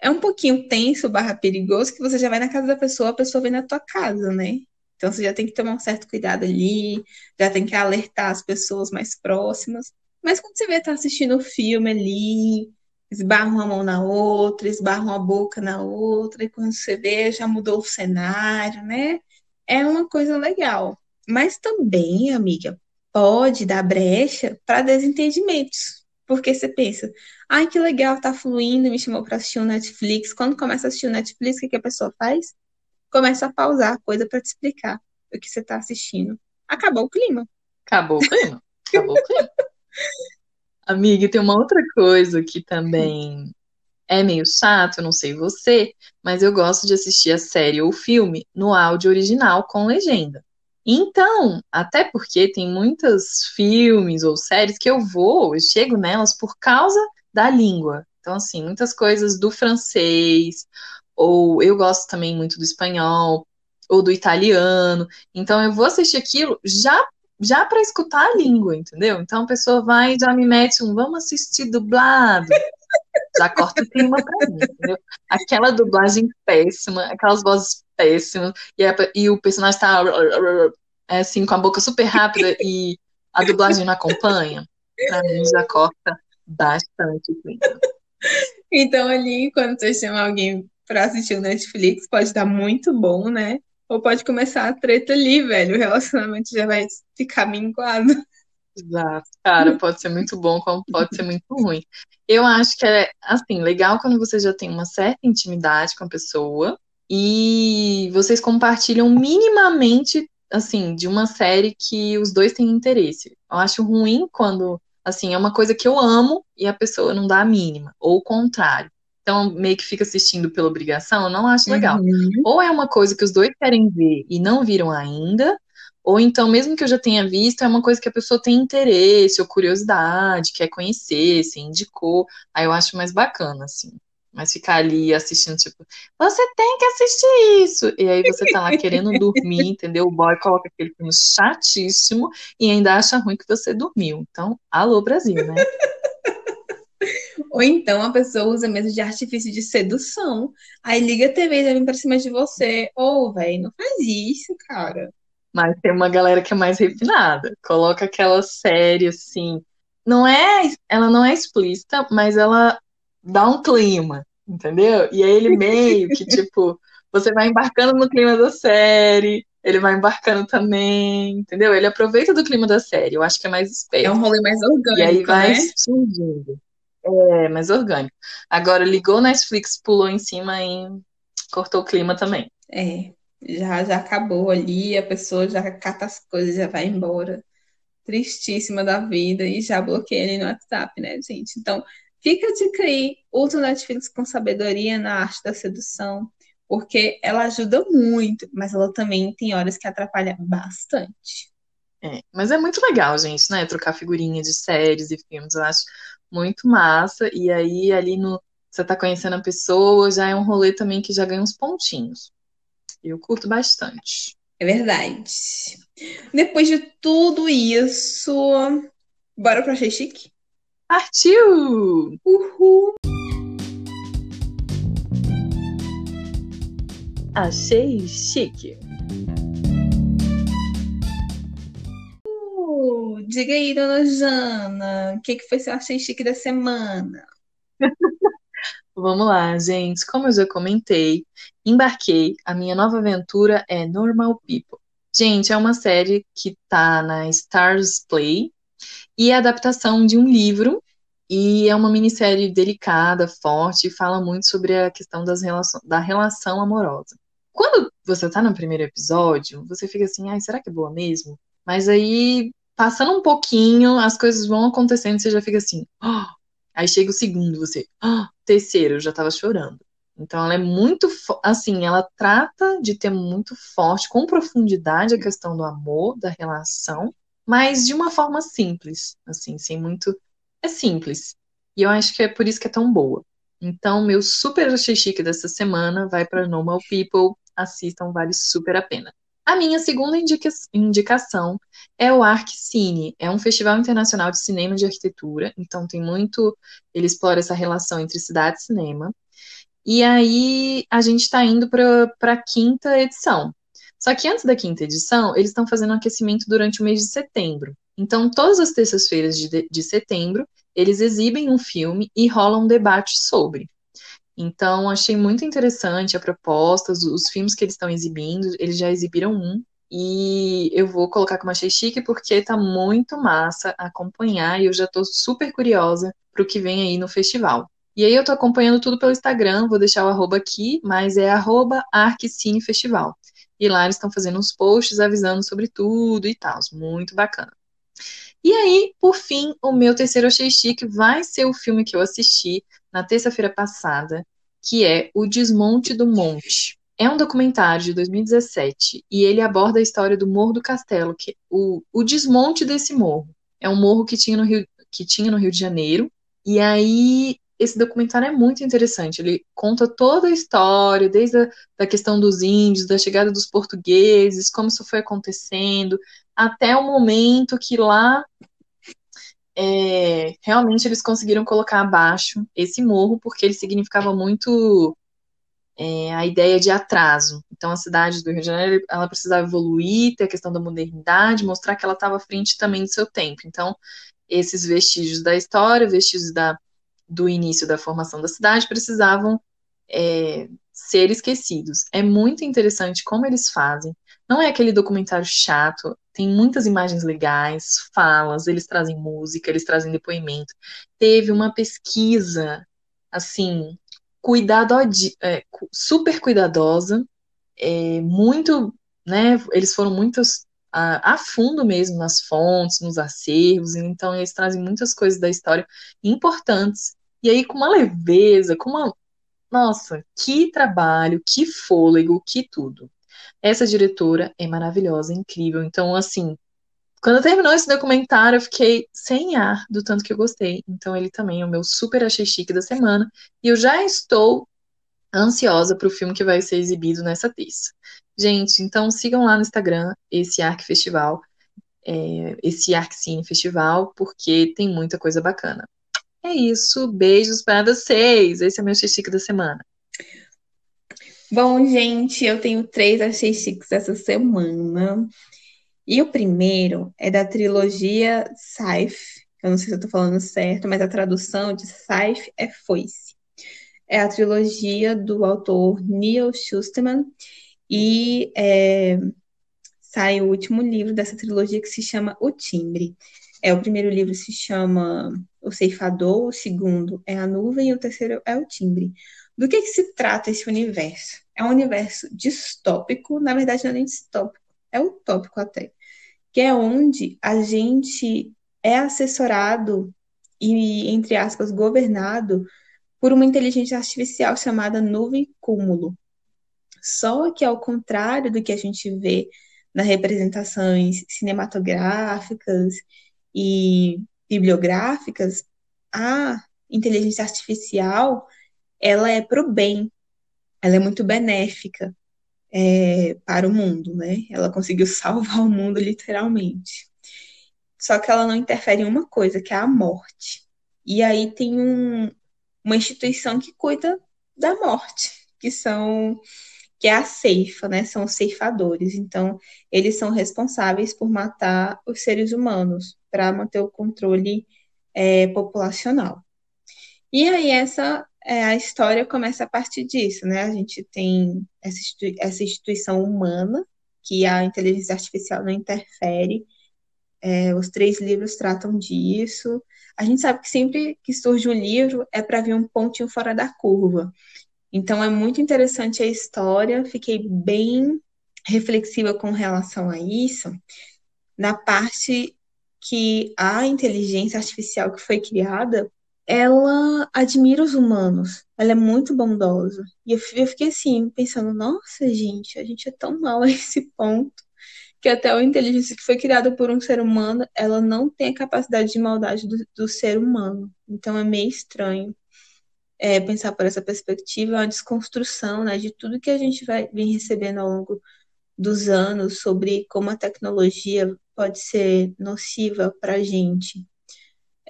É um pouquinho tenso barra perigoso que você já vai na casa da pessoa, a pessoa vem na tua casa, né? Então você já tem que tomar um certo cuidado ali, já tem que alertar as pessoas mais próximas. Mas quando você vê tá assistindo o filme ali, esbarra uma mão na outra, esbarra uma boca na outra, e quando você vê, já mudou o cenário, né? É uma coisa legal. Mas também, amiga, pode dar brecha para desentendimentos. Porque você pensa, ai, que legal, tá fluindo, me chamou para assistir o Netflix. Quando começa a assistir o Netflix, o que que a pessoa faz? Começa a pausar a coisa para te explicar o que você tá assistindo. Acabou o clima. Acabou o clima. Acabou o clima. Amiga, tem uma outra coisa que também é meio chato, não sei você, mas eu gosto de assistir a série ou filme no áudio original com legenda. Então, até porque tem muitos filmes ou séries que eu vou, eu chego nelas por causa da língua. Então, assim, muitas coisas do francês, ou eu gosto também muito do espanhol, ou do italiano. Então, eu vou assistir aquilo já já para escutar a língua, entendeu? Então a pessoa vai e já me mete um vamos assistir dublado. Já corta o clima pra mim, entendeu? Aquela dublagem péssima, aquelas vozes péssimas, e, a- e o personagem tá é, assim, com a boca super rápida e a dublagem não acompanha. Pra mim já corta bastante o clima. Então, ali, quando você chama alguém para assistir o Netflix, pode dar muito bom, né? Ou pode começar a treta ali, velho. O relacionamento já vai ficar minguado. Exato. Cara, pode ser muito bom, como pode ser muito ruim. Eu acho que é, assim, legal quando você já tem uma certa intimidade com a pessoa e vocês compartilham minimamente, assim, de uma série que os dois têm interesse. Eu acho ruim quando, assim, é uma coisa que eu amo e a pessoa não dá a mínima, ou o contrário. Então, meio que fica assistindo pela obrigação, eu não acho legal. Uhum. Ou é uma coisa que os dois querem ver e não viram ainda, ou então, mesmo que eu já tenha visto, é uma coisa que a pessoa tem interesse ou curiosidade, quer conhecer, se indicou. Aí eu acho mais bacana, assim. Mas ficar ali assistindo, tipo, você tem que assistir isso. E aí você tá lá querendo dormir, entendeu? O boy coloca aquele filme chatíssimo e ainda acha ruim que você dormiu. Então, alô, Brasil, né? Ou então a pessoa usa mesmo de artifício de sedução. Aí liga a TV e vem pra cima de você. Ô, velho, não faz isso, cara. Mas tem uma galera que é mais refinada. Coloca aquela série assim. Não é, ela não é explícita, mas ela dá um clima, entendeu? E aí ele meio que tipo, você vai embarcando no clima da série, ele vai embarcando também, entendeu? Ele aproveita do clima da série. Eu acho que é mais É esperto. um rolê mais orgânico, E aí vai né? surgindo. É, mais orgânico. Agora ligou Netflix, pulou em cima e cortou o clima também. É, já, já acabou ali, a pessoa já cata as coisas, já vai embora. Tristíssima da vida e já bloqueia ele no WhatsApp, né, gente? Então, fica a dica aí, usa o Netflix com sabedoria na arte da sedução, porque ela ajuda muito, mas ela também tem horas que atrapalha bastante. É, mas é muito legal, gente, né? Trocar figurinha de séries e filmes, eu acho muito massa. E aí, ali no. Você tá conhecendo a pessoa, já é um rolê também que já ganha uns pontinhos. Eu curto bastante. É verdade. Depois de tudo isso, bora pra Achei Chique? Partiu! Uhul! Achei Chique. Uh, diga aí, dona Jana, o que, que foi seu Achei Chique da semana? Vamos lá, gente. Como eu já comentei, embarquei. A minha nova aventura é Normal People. Gente, é uma série que tá na Stars Play e é a adaptação de um livro e é uma minissérie delicada, forte, e fala muito sobre a questão das relações, da relação amorosa. Quando você tá no primeiro episódio, você fica assim, ai, será que é boa mesmo? Mas aí, passando um pouquinho, as coisas vão acontecendo, você já fica assim, oh! Aí chega o segundo, você, oh! terceiro, eu já tava chorando. Então ela é muito, assim, ela trata de ter muito forte, com profundidade a questão do amor, da relação, mas de uma forma simples, assim, sem muito é simples. E eu acho que é por isso que é tão boa. Então, meu super chique dessa semana vai para Normal People. Assistam, vale super a pena. A minha segunda indica indicação é o Arc Cine. É um festival internacional de cinema de arquitetura. Então, tem muito. Ele explora essa relação entre cidade e cinema. E aí, a gente está indo para a quinta edição. Só que antes da quinta edição, eles estão fazendo um aquecimento durante o mês de setembro. Então, todas as terças-feiras de, de setembro, eles exibem um filme e rola um debate sobre. Então, achei muito interessante a proposta, os, os filmes que eles estão exibindo, eles já exibiram um, e eu vou colocar como achei chique porque tá muito massa acompanhar e eu já tô super curiosa pro que vem aí no festival. E aí eu tô acompanhando tudo pelo Instagram, vou deixar o arroba aqui, mas é arroba. E lá eles estão fazendo uns posts avisando sobre tudo e tal, muito bacana. E aí, por fim, o meu terceiro Achei Chique vai ser o filme que eu assisti na terça-feira passada, que é O Desmonte do Monte. É um documentário de 2017 e ele aborda a história do Morro do Castelo, que o, o desmonte desse morro. É um morro que tinha no Rio, que tinha no Rio de Janeiro. E aí esse documentário é muito interessante. Ele conta toda a história, desde a da questão dos índios, da chegada dos portugueses, como isso foi acontecendo, até o momento que lá é, realmente eles conseguiram colocar abaixo esse morro, porque ele significava muito é, a ideia de atraso. Então, a cidade do Rio de Janeiro ela precisava evoluir, ter a questão da modernidade, mostrar que ela estava à frente também do seu tempo. Então, esses vestígios da história, vestígios da, do início da formação da cidade, precisavam é, ser esquecidos. É muito interessante como eles fazem. Não é aquele documentário chato, tem muitas imagens legais, falas, eles trazem música, eles trazem depoimento. Teve uma pesquisa, assim, cuidado, é, super cuidadosa, é, muito, né, eles foram muitos a, a, fundo mesmo nas fontes, nos acervos, então eles trazem muitas coisas da história importantes, e aí com uma leveza, com uma, nossa, que trabalho, que fôlego, que tudo. Essa diretora é maravilhosa, incrível. Então, assim, quando terminou esse documentário, eu fiquei sem ar do tanto que eu gostei. Então, ele também é o meu super achei chique da semana. E eu já estou ansiosa para o filme que vai ser exibido nessa terça. Gente, então sigam lá no Instagram esse Arc Festival, é, esse Arc Cine Festival, porque tem muita coisa bacana. É isso, beijos para vocês. Esse é o meu chique da semana. Bom, gente, eu tenho três achei chiques essa semana. E o primeiro é da trilogia Saif. Eu não sei se eu tô falando certo, mas a tradução de Saif é foice. É a trilogia do autor Neil Schusterman. E é, sai o último livro dessa trilogia que se chama O Timbre. É, o primeiro livro se chama O Ceifador, o segundo é A Nuvem e o terceiro é O Timbre. Do que, que se trata esse universo? É um universo distópico, na verdade não é nem distópico, é utópico até, que é onde a gente é assessorado e, entre aspas, governado por uma inteligência artificial chamada nuvem cúmulo. Só que ao contrário do que a gente vê nas representações cinematográficas e bibliográficas, a inteligência artificial ela é para o bem, ela é muito benéfica é, para o mundo, né? Ela conseguiu salvar o mundo literalmente. Só que ela não interfere em uma coisa, que é a morte. E aí tem um, uma instituição que cuida da morte, que são que é a ceifa, né? São os ceifadores. Então, eles são responsáveis por matar os seres humanos para manter o controle é, populacional. E aí essa é, a história começa a partir disso, né? A gente tem essa, essa instituição humana que a inteligência artificial não interfere. É, os três livros tratam disso. A gente sabe que sempre que surge um livro é para vir um pontinho fora da curva. Então é muito interessante a história. Fiquei bem reflexiva com relação a isso, na parte que a inteligência artificial que foi criada ela admira os humanos, ela é muito bondosa. E eu, eu fiquei assim, pensando, nossa, gente, a gente é tão mal a esse ponto que até a inteligência que foi criada por um ser humano, ela não tem a capacidade de maldade do, do ser humano. Então é meio estranho é, pensar por essa perspectiva, é uma desconstrução né, de tudo que a gente vai vir recebendo ao longo dos anos sobre como a tecnologia pode ser nociva para a gente.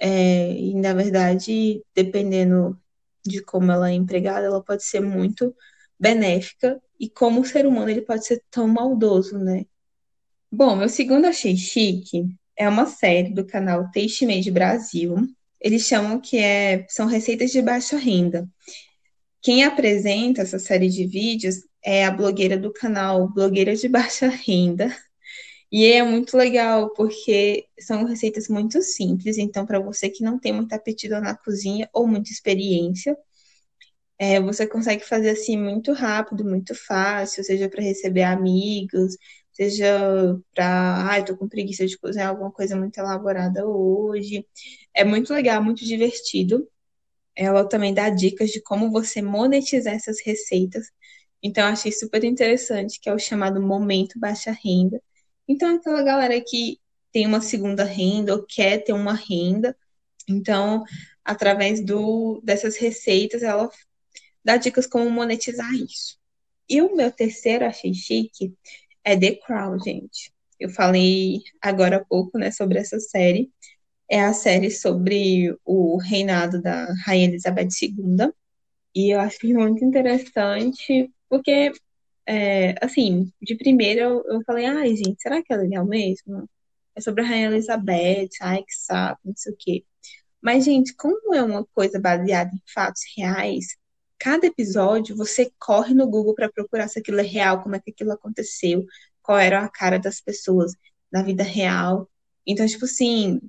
É, e, na verdade, dependendo de como ela é empregada, ela pode ser muito benéfica e como o ser humano ele pode ser tão maldoso, né? Bom, meu segundo achei chique é uma série do canal Taste Made Brasil. Eles chamam que é são receitas de baixa renda. Quem apresenta essa série de vídeos é a blogueira do canal Blogueira de Baixa Renda, e é muito legal porque são receitas muito simples, então para você que não tem muita apetite na cozinha ou muita experiência, é, você consegue fazer assim muito rápido, muito fácil, seja para receber amigos, seja para, ai, ah, tô com preguiça de cozinhar alguma coisa muito elaborada hoje. É muito legal, muito divertido. Ela também dá dicas de como você monetizar essas receitas. Então, achei super interessante, que é o chamado Momento Baixa Renda então, aquela galera que tem uma segunda renda ou quer ter uma renda, então, através do, dessas receitas, ela dá dicas como monetizar isso. E o meu terceiro achei chique é The Crown, gente. Eu falei agora há pouco, né, sobre essa série. É a série sobre o reinado da Rainha Elizabeth II. E eu acho muito interessante, porque é, assim, de primeira eu, eu falei, ai, gente, será que é legal mesmo? É sobre a Rainha Elizabeth, ai, que saco, não sei o quê. Mas, gente, como é uma coisa baseada em fatos reais, cada episódio você corre no Google para procurar se aquilo é real, como é que aquilo aconteceu, qual era a cara das pessoas na vida real. Então, tipo assim,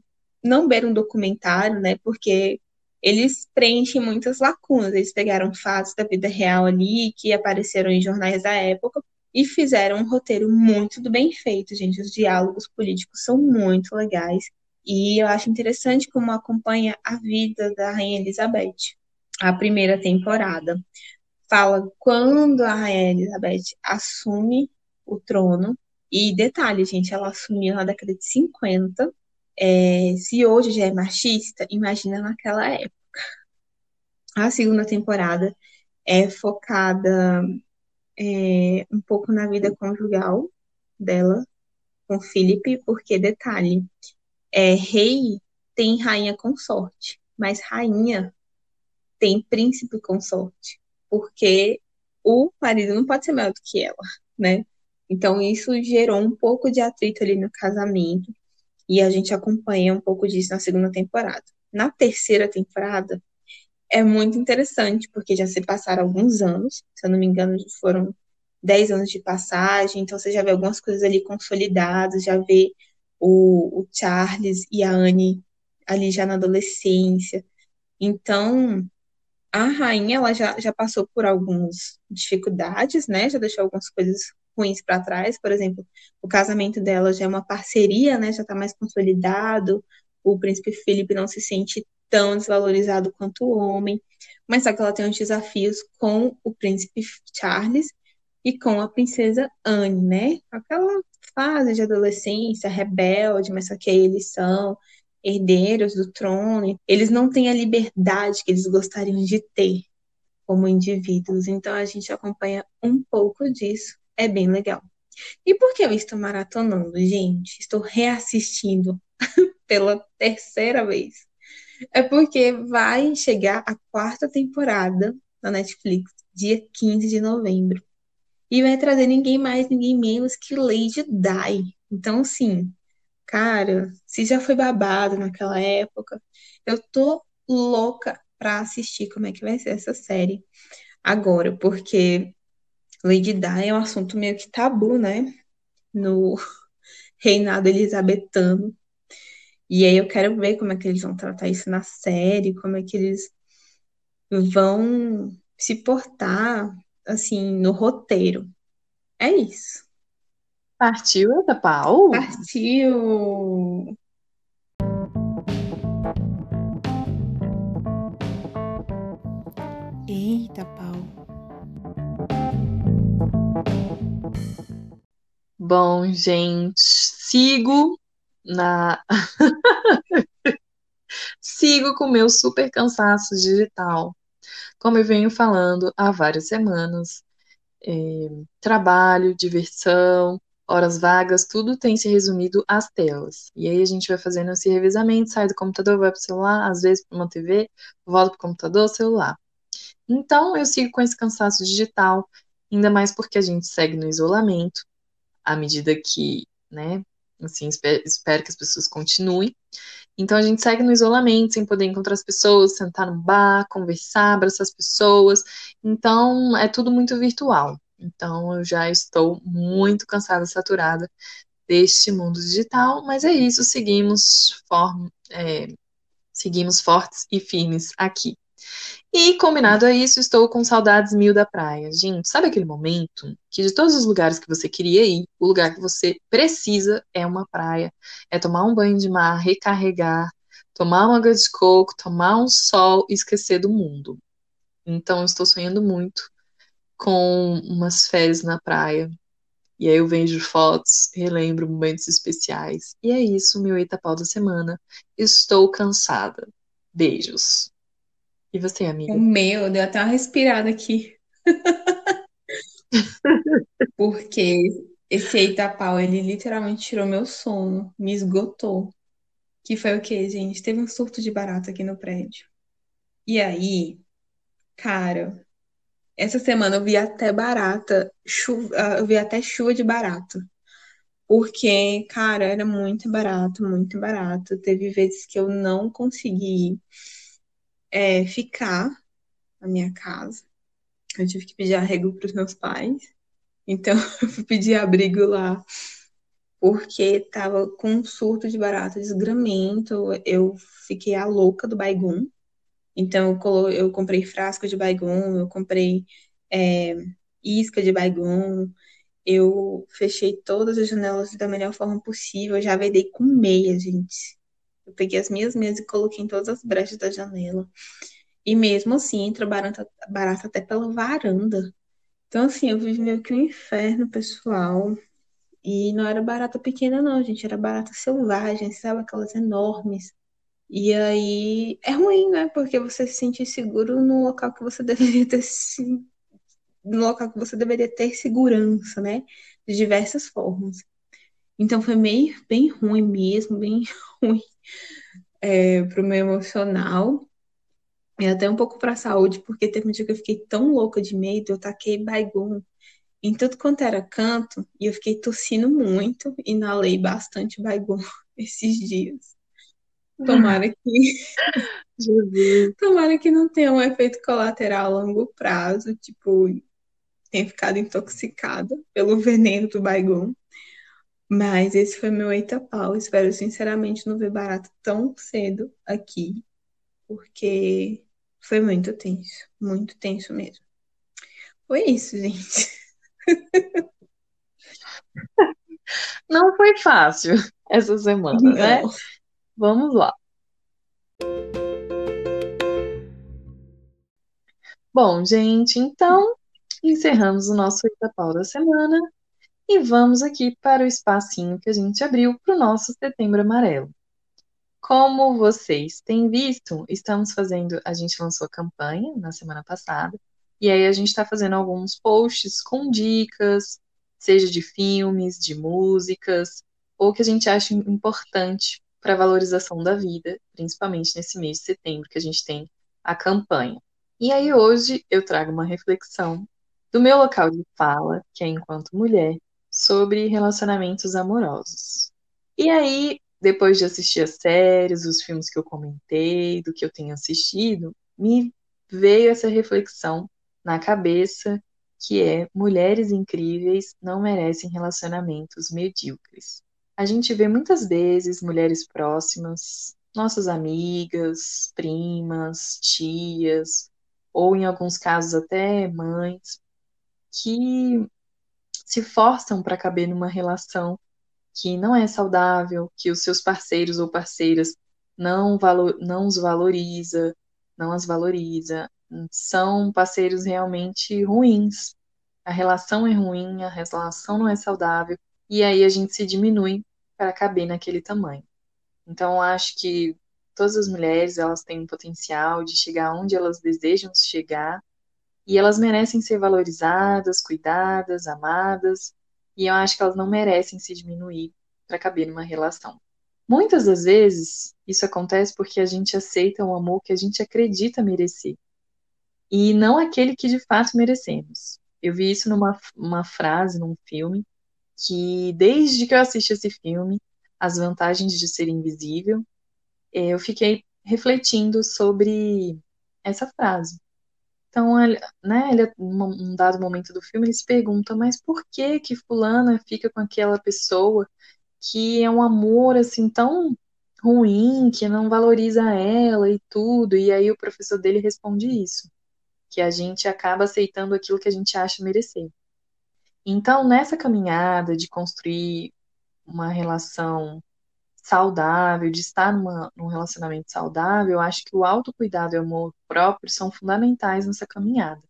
não ver um documentário, né? Porque eles preenchem muitas lacunas. Eles pegaram fatos da vida real ali que apareceram em jornais da época e fizeram um roteiro muito bem feito, gente. Os diálogos políticos são muito legais e eu acho interessante como acompanha a vida da Rainha Elizabeth. A primeira temporada fala quando a Rainha Elizabeth assume o trono. E detalhe, gente, ela assumiu na década de 50 é, se hoje já é machista, imagina naquela época. A segunda temporada é focada é, um pouco na vida conjugal dela com Philip, porque, detalhe, é, rei tem rainha consorte, mas rainha tem príncipe consorte, porque o marido não pode ser maior do que ela, né? Então, isso gerou um pouco de atrito ali no casamento, e a gente acompanha um pouco disso na segunda temporada. Na terceira temporada, é muito interessante, porque já se passaram alguns anos, se eu não me engano, foram 10 anos de passagem, então você já vê algumas coisas ali consolidadas, já vê o, o Charles e a Anne ali já na adolescência. Então, a rainha, ela já, já passou por algumas dificuldades, né? Já deixou algumas coisas ruins para trás, por exemplo, o casamento dela já é uma parceria, né, já está mais consolidado, o príncipe Felipe não se sente tão desvalorizado quanto o homem, mas só que ela tem uns desafios com o príncipe Charles e com a princesa Anne, né? Aquela fase de adolescência rebelde, mas só que aí eles são herdeiros do trono, eles não têm a liberdade que eles gostariam de ter como indivíduos. Então a gente acompanha um pouco disso é bem legal. E por que eu estou maratonando, gente? Estou reassistindo pela terceira vez. É porque vai chegar a quarta temporada na Netflix, dia 15 de novembro. E vai trazer ninguém mais, ninguém menos que Lady Di. Então, assim, cara, se já foi babado naquela época, eu tô louca pra assistir como é que vai ser essa série agora, porque Lady Di é um assunto meio que tabu, né? No reinado elizabetano. E aí eu quero ver como é que eles vão tratar isso na série, como é que eles vão se portar assim no roteiro. É isso. Partiu, Eita Pau? Partiu! Eita pau. Bom, gente, sigo na. sigo com meu super cansaço digital. Como eu venho falando há várias semanas, é, trabalho, diversão, horas vagas, tudo tem se resumido às telas. E aí a gente vai fazendo esse revezamento, sai do computador, vai para o celular, às vezes para uma TV, volta para o computador, celular. Então eu sigo com esse cansaço digital, ainda mais porque a gente segue no isolamento, à medida que, né, assim, espero, espero que as pessoas continuem. Então a gente segue no isolamento, sem poder encontrar as pessoas, sentar no bar, conversar, abraçar as pessoas. Então é tudo muito virtual. Então eu já estou muito cansada, saturada deste mundo digital, mas é isso, seguimos, form, é, seguimos fortes e firmes aqui. E combinado a isso, estou com saudades mil da praia. Gente, sabe aquele momento que de todos os lugares que você queria ir, o lugar que você precisa é uma praia, é tomar um banho de mar, recarregar, tomar uma água de coco, tomar um sol e esquecer do mundo. Então, estou sonhando muito com umas férias na praia. E aí eu vejo fotos, relembro momentos especiais. E é isso, meu Itapau da semana. Estou cansada. Beijos. E você, amiga? O meu, deu até uma respirada aqui. Porque esse Eita-pau, ele literalmente tirou meu sono, me esgotou. Que foi o quê, gente? Teve um surto de barata aqui no prédio. E aí, cara, essa semana eu vi até barata, chuva, eu vi até chuva de barata. Porque, cara, era muito barato, muito barato. Teve vezes que eu não consegui é, ficar na minha casa. Eu tive que pedir arrego para os meus pais. Então, eu fui pedir abrigo lá porque tava com um surto de barata, desgramento. Eu fiquei a louca do baigum. Então, eu, colo... eu comprei frasco de baigum, eu comprei é, isca de baigum, eu fechei todas as janelas da melhor forma possível. Eu já vedei com meia, gente. Eu peguei as minhas meias e coloquei em todas as brechas da janela. E mesmo assim, entra barata, barata até pela varanda. Então, assim, eu vivi meio que um inferno, pessoal. E não era barata pequena, não, gente. Era barata selvagem, sabe? Aquelas enormes. E aí é ruim, né? Porque você se sente inseguro no local que você deveria ter se... no local que você deveria ter segurança, né? De diversas formas. Então foi meio bem ruim mesmo, bem ruim é, pro meu emocional e até um pouco pra saúde, porque teve um dia que eu fiquei tão louca de medo, eu taquei baigum em tudo quanto era canto e eu fiquei tossindo muito, inalei bastante baigum esses dias. Tomara que. Tomara que não tenha um efeito colateral a longo prazo, tipo, tenha ficado intoxicada pelo veneno do baigum. Mas esse foi meu eita pau. Espero sinceramente não ver barato tão cedo aqui, porque foi muito tenso, muito tenso mesmo. Foi isso, gente. Não foi fácil essa semana, Não. né? Vamos lá. Bom, gente, então encerramos o nosso Itapau da semana e vamos aqui para o espacinho que a gente abriu para o nosso Setembro Amarelo. Como vocês têm visto, estamos fazendo, a gente lançou a campanha na semana passada, e aí a gente está fazendo alguns posts com dicas, seja de filmes, de músicas, ou que a gente acha importante para a valorização da vida, principalmente nesse mês de setembro que a gente tem a campanha. E aí hoje eu trago uma reflexão do meu local de fala, que é enquanto mulher, sobre relacionamentos amorosos. E aí, depois de assistir as séries, os filmes que eu comentei, do que eu tenho assistido, me veio essa reflexão na cabeça que é mulheres incríveis não merecem relacionamentos medíocres. A gente vê muitas vezes mulheres próximas, nossas amigas, primas, tias, ou em alguns casos até mães, que se forçam para caber numa relação que não é saudável, que os seus parceiros ou parceiras não, valor, não os valoriza, não as valoriza, são parceiros realmente ruins. A relação é ruim, a relação não é saudável, e aí a gente se diminui para caber naquele tamanho. Então, acho que todas as mulheres, elas têm um potencial de chegar onde elas desejam chegar, e elas merecem ser valorizadas, cuidadas, amadas, e eu acho que elas não merecem se diminuir para caber numa relação. Muitas das vezes, isso acontece porque a gente aceita um amor que a gente acredita merecer, e não aquele que de fato merecemos. Eu vi isso numa uma frase num filme, que desde que eu assisti esse filme, As Vantagens de Ser Invisível, eh, eu fiquei refletindo sobre essa frase. Então, né, ele, num dado momento do filme, ele se pergunta, mas por que que fulana fica com aquela pessoa que é um amor, assim, tão ruim, que não valoriza ela e tudo? E aí o professor dele responde isso, que a gente acaba aceitando aquilo que a gente acha merecer. Então, nessa caminhada de construir uma relação saudável, de estar numa, num relacionamento saudável, eu acho que o autocuidado e o amor próprio são fundamentais nessa caminhada.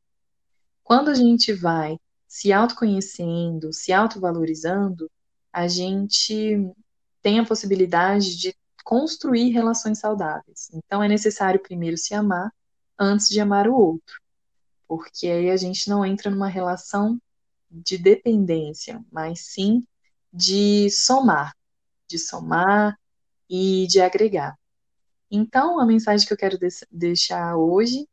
Quando a gente vai se autoconhecendo, se autovalorizando, a gente tem a possibilidade de construir relações saudáveis. Então é necessário primeiro se amar antes de amar o outro. Porque aí a gente não entra numa relação de dependência, mas sim de somar, de somar e de agregar. Então, a mensagem que eu quero deixar hoje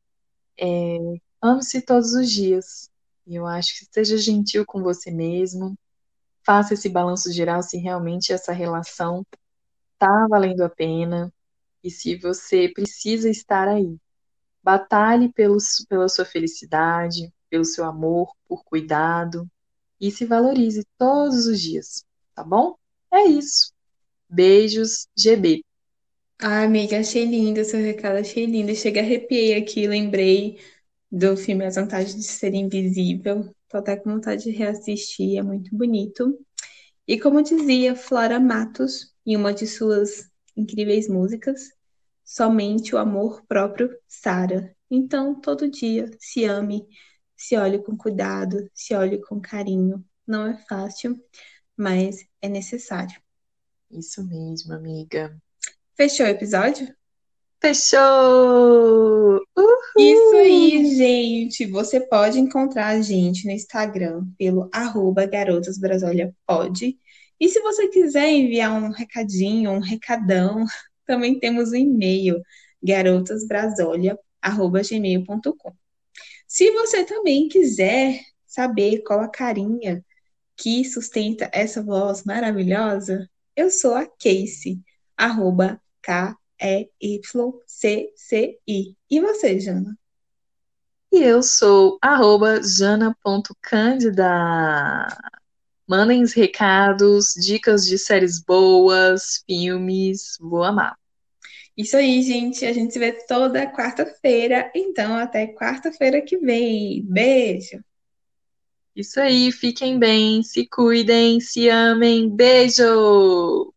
é: ame-se todos os dias. Eu acho que seja gentil com você mesmo, faça esse balanço geral se realmente essa relação está valendo a pena e se você precisa estar aí. Batalhe pelos, pela sua felicidade, pelo seu amor, por cuidado e se valorize todos os dias, tá bom? É isso. Beijos, GB. Ai, amiga, achei lindo o seu recado, achei lindo. Chega, arrepiei aqui, lembrei do filme As Vantagens de Ser Invisível. Tô até com vontade de reassistir, é muito bonito. E como dizia Flora Matos em uma de suas incríveis músicas, somente o amor próprio sara. Então, todo dia, se ame, se olhe com cuidado, se olhe com carinho. Não é fácil, mas é necessário. Isso mesmo, amiga. Fechou o episódio? Fechou! Uhul! Isso aí, gente. Você pode encontrar a gente no Instagram pelo arroba garotasbrasoliapod. E se você quiser enviar um recadinho, um recadão, também temos o um e-mail garotasbrasolia.gmail.com. Se você também quiser saber qual a carinha que sustenta essa voz maravilhosa, eu sou a Casey, arroba K-E-Y-C-C-I. E você, Jana? E eu sou arroba jana.cândida. Mandem os recados, dicas de séries boas, filmes, vou amar. Isso aí, gente. A gente se vê toda quarta-feira. Então, até quarta-feira que vem. Beijo! Isso aí, fiquem bem, se cuidem, se amem. Beijo!